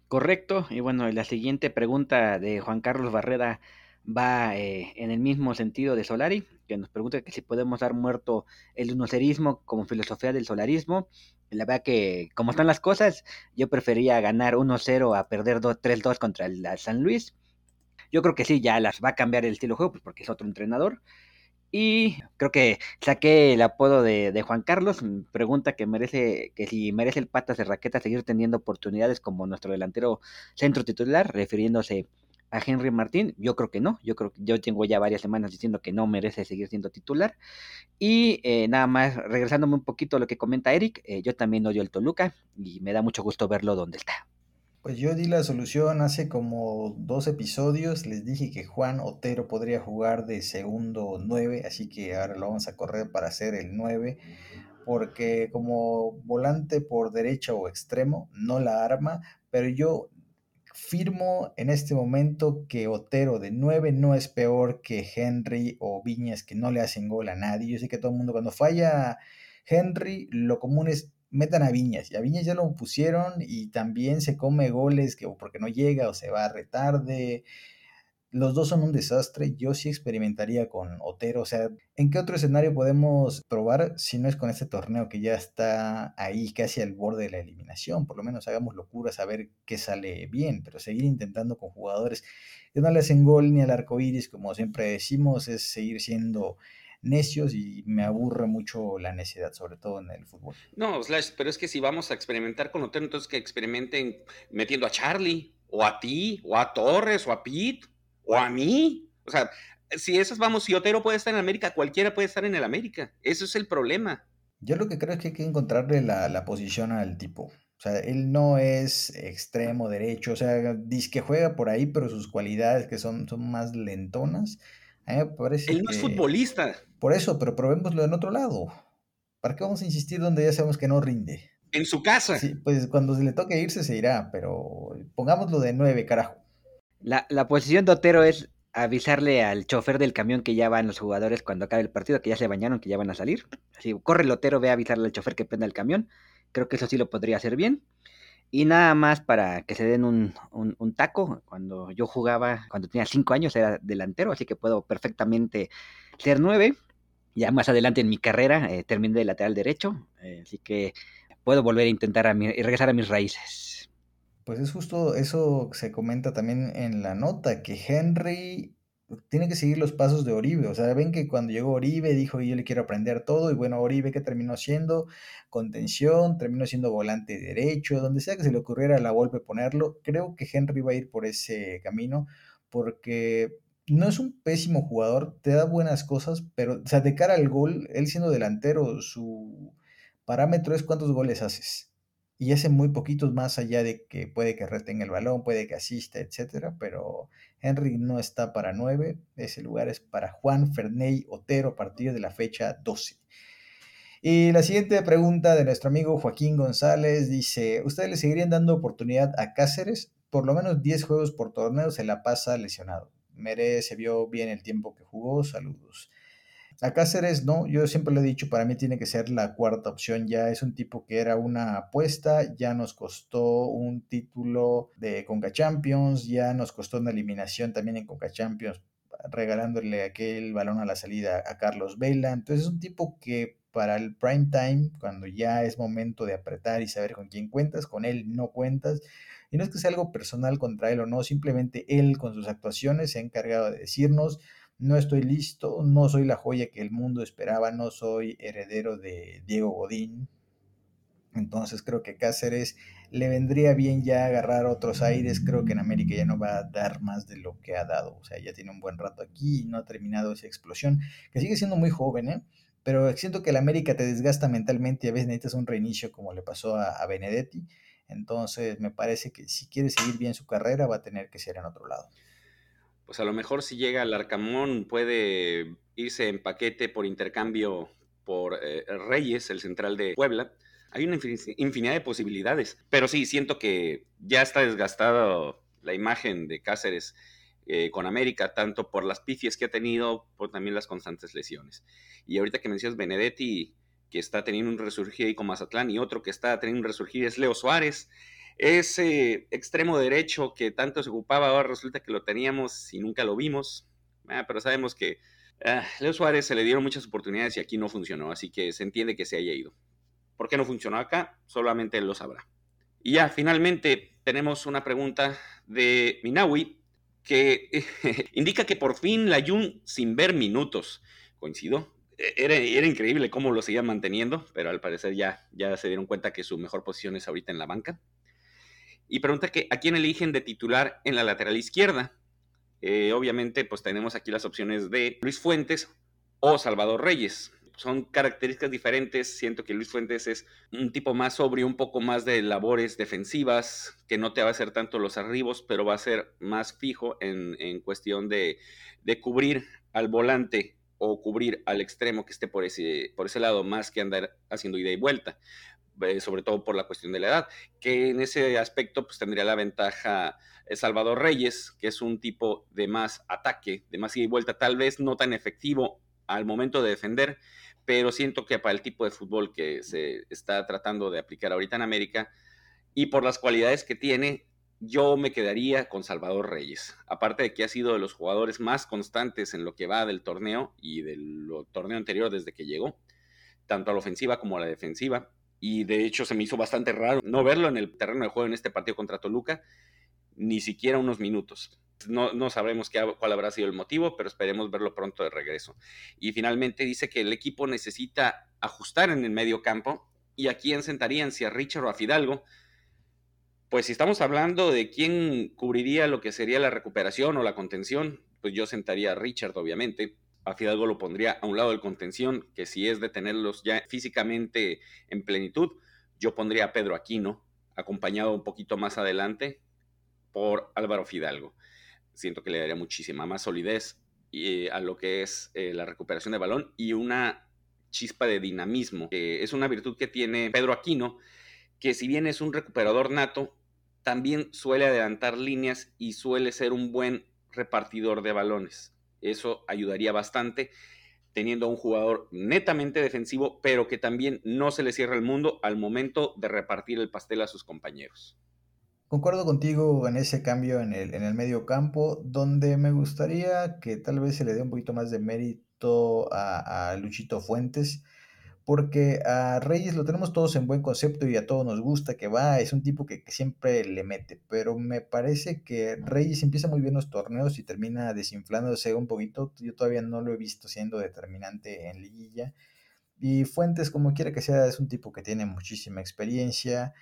Correcto, y bueno, la siguiente pregunta de Juan Carlos Barrera va eh, en el mismo sentido de Solari, que nos pregunta que si podemos dar muerto el unocerismo como filosofía del solarismo. La verdad que, como están las cosas, yo prefería ganar 1-0 a perder 3-2 contra el San Luis. Yo creo que sí, ya las va a cambiar el estilo de juego, pues porque es otro entrenador. Y creo que saqué el apodo de, Juan Carlos. Pregunta que merece, que si merece el patas de raqueta seguir teniendo oportunidades como nuestro delantero centro titular, refiriéndose a Henry Martín. Yo creo que no. Yo creo que yo tengo ya varias semanas diciendo que no merece seguir siendo titular. Y eh, nada más, regresándome un poquito a lo que comenta Eric, eh, yo también odio el Toluca y me da mucho gusto verlo donde está. Pues yo di la solución hace como dos episodios. Les dije que Juan Otero podría jugar de segundo 9, así que ahora lo vamos a correr para hacer el 9. Porque como volante por derecha o extremo, no la arma. Pero yo firmo en este momento que Otero de 9 no es peor que Henry o Viñas que no le hacen gol a nadie. Yo sé que todo el mundo cuando falla Henry, lo común es metan a Viñas. Y a Viñas ya lo pusieron y también se come goles que o porque no llega o se va retarde. Los dos son un desastre. Yo sí experimentaría con Otero. O sea, ¿en qué otro escenario podemos probar si no es con este torneo que ya está ahí casi al borde de la eliminación? Por lo menos hagamos locuras a ver qué sale bien. Pero seguir intentando con jugadores que no le hacen gol ni al arco iris, como siempre decimos, es seguir siendo necios y me aburre mucho la necedad, sobre todo en el fútbol. No, Slash, pero es que si vamos a experimentar con Otero, entonces que experimenten metiendo a Charlie, o a ti, o a Torres, o a Pete, o a mí. O sea, si esas vamos, si Otero puede estar en América, cualquiera puede estar en el América. Eso es el problema. Yo lo que creo es que hay que encontrarle la, la posición al tipo. O sea, él no es extremo derecho, o sea, dice que juega por ahí, pero sus cualidades que son, son más lentonas, él no es futbolista. Por eso, pero probémoslo en otro lado. ¿Para qué vamos a insistir donde ya sabemos que no rinde? En su casa. Sí, pues cuando se le toque irse se irá, pero pongámoslo de nueve, carajo. La, la posición de Otero es avisarle al chofer del camión que ya van los jugadores cuando acabe el partido, que ya se bañaron, que ya van a salir. Así, corre el Otero, ve a avisarle al chofer que prenda el camión. Creo que eso sí lo podría hacer bien. Y nada más para que se den un, taco, cuando yo jugaba, cuando tenía cinco años era delantero, así que puedo perfectamente ser nueve. Ya más adelante en mi carrera eh, terminé de lateral derecho, eh, así que puedo volver a intentar a y regresar a mis raíces. Pues es justo eso que se comenta también en la nota, que Henry tiene que seguir los pasos de Oribe. O sea, ven que cuando llegó Oribe dijo yo le quiero aprender todo. Y bueno, Oribe que terminó siendo contención, terminó siendo volante derecho, donde sea que se le ocurriera la golpe ponerlo. Creo que Henry va a ir por ese camino porque no es un pésimo jugador, te da buenas cosas, pero o sea, de cara al gol, él siendo delantero, su parámetro es cuántos goles haces y hace muy poquitos más allá de que puede que retenga el balón, puede que asista, etcétera, pero Henry no está para 9, ese lugar es para Juan Ferney Otero a partir de la fecha 12. Y la siguiente pregunta de nuestro amigo Joaquín González dice, ¿ustedes le seguirían dando oportunidad a Cáceres? Por lo menos 10 juegos por torneo se la pasa lesionado. Merece, vio bien el tiempo que jugó, saludos. A Cáceres no, yo siempre lo he dicho, para mí tiene que ser la cuarta opción, ya es un tipo que era una apuesta, ya nos costó un título de Conca Champions, ya nos costó una eliminación también en Conca Champions, regalándole aquel balón a la salida a Carlos Vela, entonces es un tipo que para el prime time, cuando ya es momento de apretar y saber con quién cuentas, con él no cuentas, y no es que sea algo personal contra él o no, simplemente él con sus actuaciones se ha encargado de decirnos, no estoy listo, no soy la joya que el mundo esperaba, no soy heredero de Diego Godín. Entonces creo que Cáceres le vendría bien ya agarrar otros aires. Creo que en América ya no va a dar más de lo que ha dado. O sea, ya tiene un buen rato aquí y no ha terminado esa explosión, que sigue siendo muy joven, ¿eh? Pero siento que el América te desgasta mentalmente y a veces necesitas un reinicio como le pasó a, a Benedetti. Entonces me parece que si quiere seguir bien su carrera va a tener que ser en otro lado a lo mejor si llega al Arcamón puede irse en paquete por intercambio por eh, Reyes, el central de Puebla. Hay una infinidad de posibilidades, pero sí, siento que ya está desgastada la imagen de Cáceres eh, con América, tanto por las pifias que ha tenido, por también las constantes lesiones. Y ahorita que mencionas Benedetti, que está teniendo un resurgir ahí con Mazatlán, y otro que está teniendo un resurgir es Leo Suárez, ese extremo derecho que tanto se ocupaba, ahora resulta que lo teníamos y nunca lo vimos. Ah, pero sabemos que Uh, Leo Suárez se le dieron muchas oportunidades y aquí no funcionó, así que se entiende que se haya ido. ¿Por qué no funcionó acá? Solamente él lo sabrá. Y ya, finalmente, tenemos una pregunta de Minawi que indica que por fin la Jun sin ver minutos. Coincido. E, era, era, increíble cómo lo seguía manteniendo, pero al parecer ya, ya se dieron cuenta que su mejor posición es ahorita en la banca. Y pregunta que a quién eligen de titular en la lateral izquierda. Eh, obviamente, pues tenemos aquí las opciones de Luis Fuentes o Salvador Reyes. Son características diferentes. Siento que Luis Fuentes es un tipo más sobrio, un poco más de labores defensivas, que no te va a hacer tanto los arribos, pero va a ser más fijo en, cuestión de, cubrir al volante o cubrir al extremo que esté por ese lado, más que andar haciendo ida y vuelta. Eh, sobre todo por la cuestión de la edad, que en ese aspecto pues tendría la ventaja eh, Salvador Reyes, que es un tipo de más ataque, de más ida y vuelta, tal vez no tan efectivo al momento de defender, pero siento que para el tipo de fútbol que se está tratando de aplicar ahorita en América y por las cualidades que tiene, yo me quedaría con Salvador Reyes. Aparte de que ha sido de los jugadores más constantes en lo que va del torneo y del torneo anterior desde que llegó, tanto a la ofensiva como a la defensiva y de hecho se me hizo bastante raro no verlo en el terreno de juego en este partido contra Toluca, ni siquiera unos minutos. No, no sabremos qué, cuál habrá sido el motivo, pero esperemos verlo pronto de regreso. Y finalmente dice que el equipo necesita ajustar en el medio campo y a quién sentarían, si a Richard o a Fidalgo. Pues si estamos hablando de quién cubriría lo que sería la recuperación o la contención, pues yo sentaría a Richard, obviamente a Fidalgo lo pondría a un lado del contención, que si es de tenerlos ya físicamente en plenitud, yo pondría a Pedro Aquino, acompañado un poquito más adelante por Álvaro Fidalgo. Siento que le daría muchísima más solidez eh, a lo que es eh, la recuperación de balón y una chispa de dinamismo, que es una virtud que tiene Pedro Aquino, que si bien es un recuperador nato, también suele adelantar líneas y suele ser un buen repartidor de balones. Eso ayudaría bastante teniendo a un jugador netamente defensivo, pero que también no se le cierra el mundo al momento de repartir el pastel a sus compañeros. Concuerdo contigo en ese cambio en el, en el medio campo, donde me gustaría que tal vez se le dé un poquito más de mérito a, a Luchito Fuentes porque a Reyes lo tenemos todos en buen concepto y a todos nos gusta que va, es un tipo que, siempre le mete, pero me parece que Reyes empieza muy bien los torneos y termina desinflándose un poquito, yo todavía no lo he visto siendo determinante en liguilla, y Fuentes como quiera que sea es un tipo que tiene muchísima experiencia,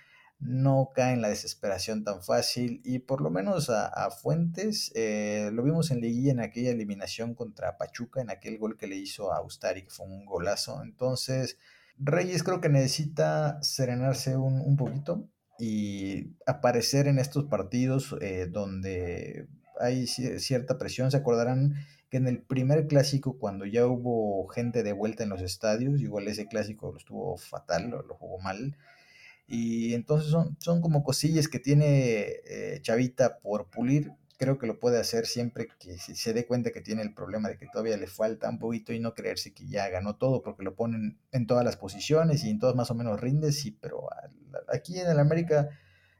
no cae en la desesperación tan fácil y por lo menos a, Fuentes eh, lo vimos en liguilla en aquella eliminación contra Pachuca, en aquel gol que le hizo a Ustari, que fue un golazo. Entonces, Reyes creo que necesita serenarse un, poquito y aparecer en estos partidos eh, donde hay cierta presión. Se acordarán que en el primer clásico, cuando ya hubo gente de vuelta en los estadios, igual ese clásico lo estuvo fatal, lo jugó mal y entonces son, son como cosillas que tiene eh, Chavita por pulir. Creo que lo puede hacer siempre que se dé cuenta que tiene el problema de que todavía le falta un poquito y no creerse que ya ganó todo porque lo ponen en todas las posiciones y en todas más o menos rinde, sí, pero aquí en el América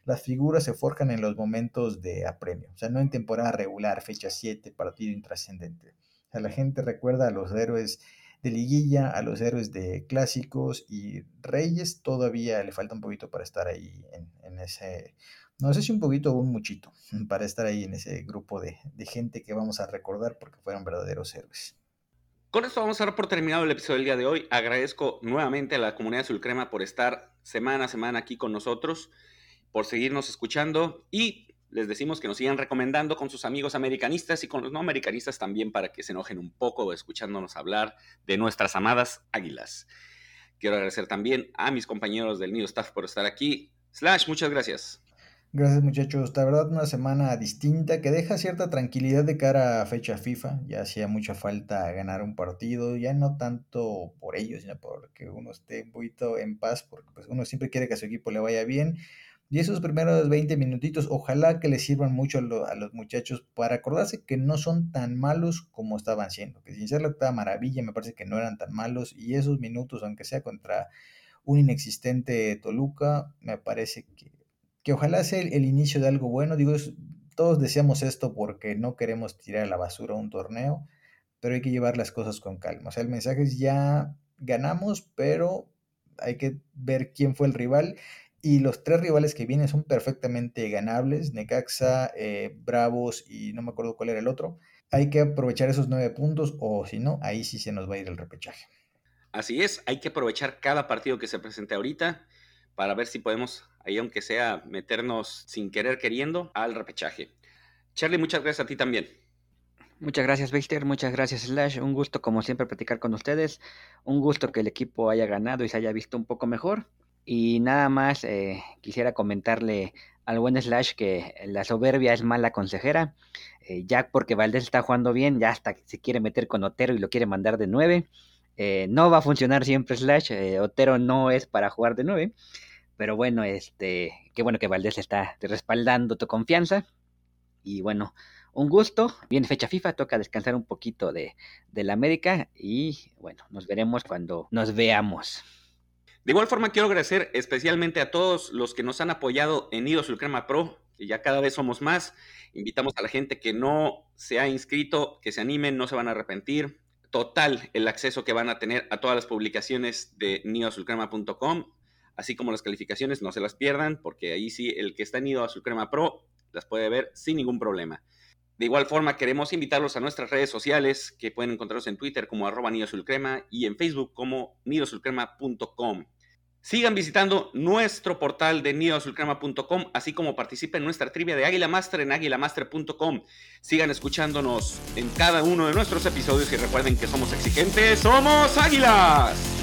las figuras se forjan en los momentos de apremio, o sea, no en temporada regular, fecha 7, partido intrascendente. O sea, la gente recuerda a los héroes de liguilla, a los héroes de clásicos y Reyes todavía le falta un poquito para estar ahí en, ese, no sé si un poquito o un muchito, para estar ahí en ese grupo de, gente que vamos a recordar porque fueron verdaderos héroes. Con esto vamos a dar por terminado el episodio del día de hoy. Agradezco nuevamente a la comunidad Sulcrema por estar semana a semana aquí con nosotros, por seguirnos escuchando y les decimos que nos sigan recomendando con sus amigos americanistas y con los no americanistas también para que se enojen un poco escuchándonos hablar de nuestras amadas águilas. Quiero agradecer también a mis compañeros del Nido Staff por estar aquí. Slash, muchas gracias. Gracias muchachos, la verdad una semana distinta que deja cierta tranquilidad de cara a fecha FIFA, ya hacía mucha falta ganar un partido, ya no tanto por ellos, sino porque uno esté un poquito en paz, porque pues uno siempre quiere que a su equipo le vaya bien, y esos primeros 20 minutitos, ojalá que les sirvan mucho a, los muchachos para acordarse que no son tan malos como estaban siendo. Que sin ser la maravilla, me parece que no eran tan malos. Y esos minutos, aunque sea contra un inexistente Toluca, me parece que, que ojalá sea el, inicio de algo bueno. Digo, todos deseamos esto porque no queremos tirar a la basura un torneo pero hay que llevar las cosas con calma. O sea, el mensaje es ya ganamos, pero hay que ver quién fue el rival. Y los tres rivales que vienen son perfectamente ganables, Necaxa, eh, Bravos y no me acuerdo cuál era el otro. Hay que aprovechar esos nueve puntos o si no, ahí sí se nos va a ir el repechaje. Así es, hay que aprovechar cada partido que se presente ahorita para ver si podemos, ahí aunque sea, meternos sin querer queriendo al repechaje. Charlie, muchas gracias a ti también. Muchas gracias, Baxter. Muchas gracias, Slash. Un gusto, como siempre, platicar con ustedes. Un gusto que el equipo haya ganado y se haya visto un poco mejor. Y nada más eh, quisiera comentarle al buen Slash que la soberbia es mala consejera. Eh, ya porque Valdés está jugando bien, ya hasta se quiere meter con Otero y lo quiere mandar de 9. Eh, no va a funcionar siempre Slash. Otero no es para jugar de 9. Pero bueno, este, qué bueno que Valdés está respaldando tu confianza. Y bueno, un gusto. Viene fecha FIFA, toca descansar un poquito de, de la América y bueno, nos veremos cuando nos veamos. De igual forma, quiero agradecer especialmente a todos los que nos han apoyado en Nido Sulcrema Pro, que ya cada vez somos más. Invitamos a la gente que no se ha inscrito, que se animen, no se van a arrepentir. Total el acceso que van a tener a todas las publicaciones de nidoazulcrema.com, así como las calificaciones, no se las pierdan, porque ahí sí, el que está en Nido Azulcrema Pro las puede ver sin ningún problema. De igual forma, queremos invitarlos a nuestras redes sociales, que pueden encontrarnos en Twitter como arroba nidosulcrema y en Facebook como nidosulcrema.com. Sigan visitando nuestro portal de nidosulcrema.com, así como participen en nuestra trivia de Águila Master en águilamaster.com. Sigan escuchándonos en cada uno de nuestros episodios y recuerden que somos exigentes, somos águilas.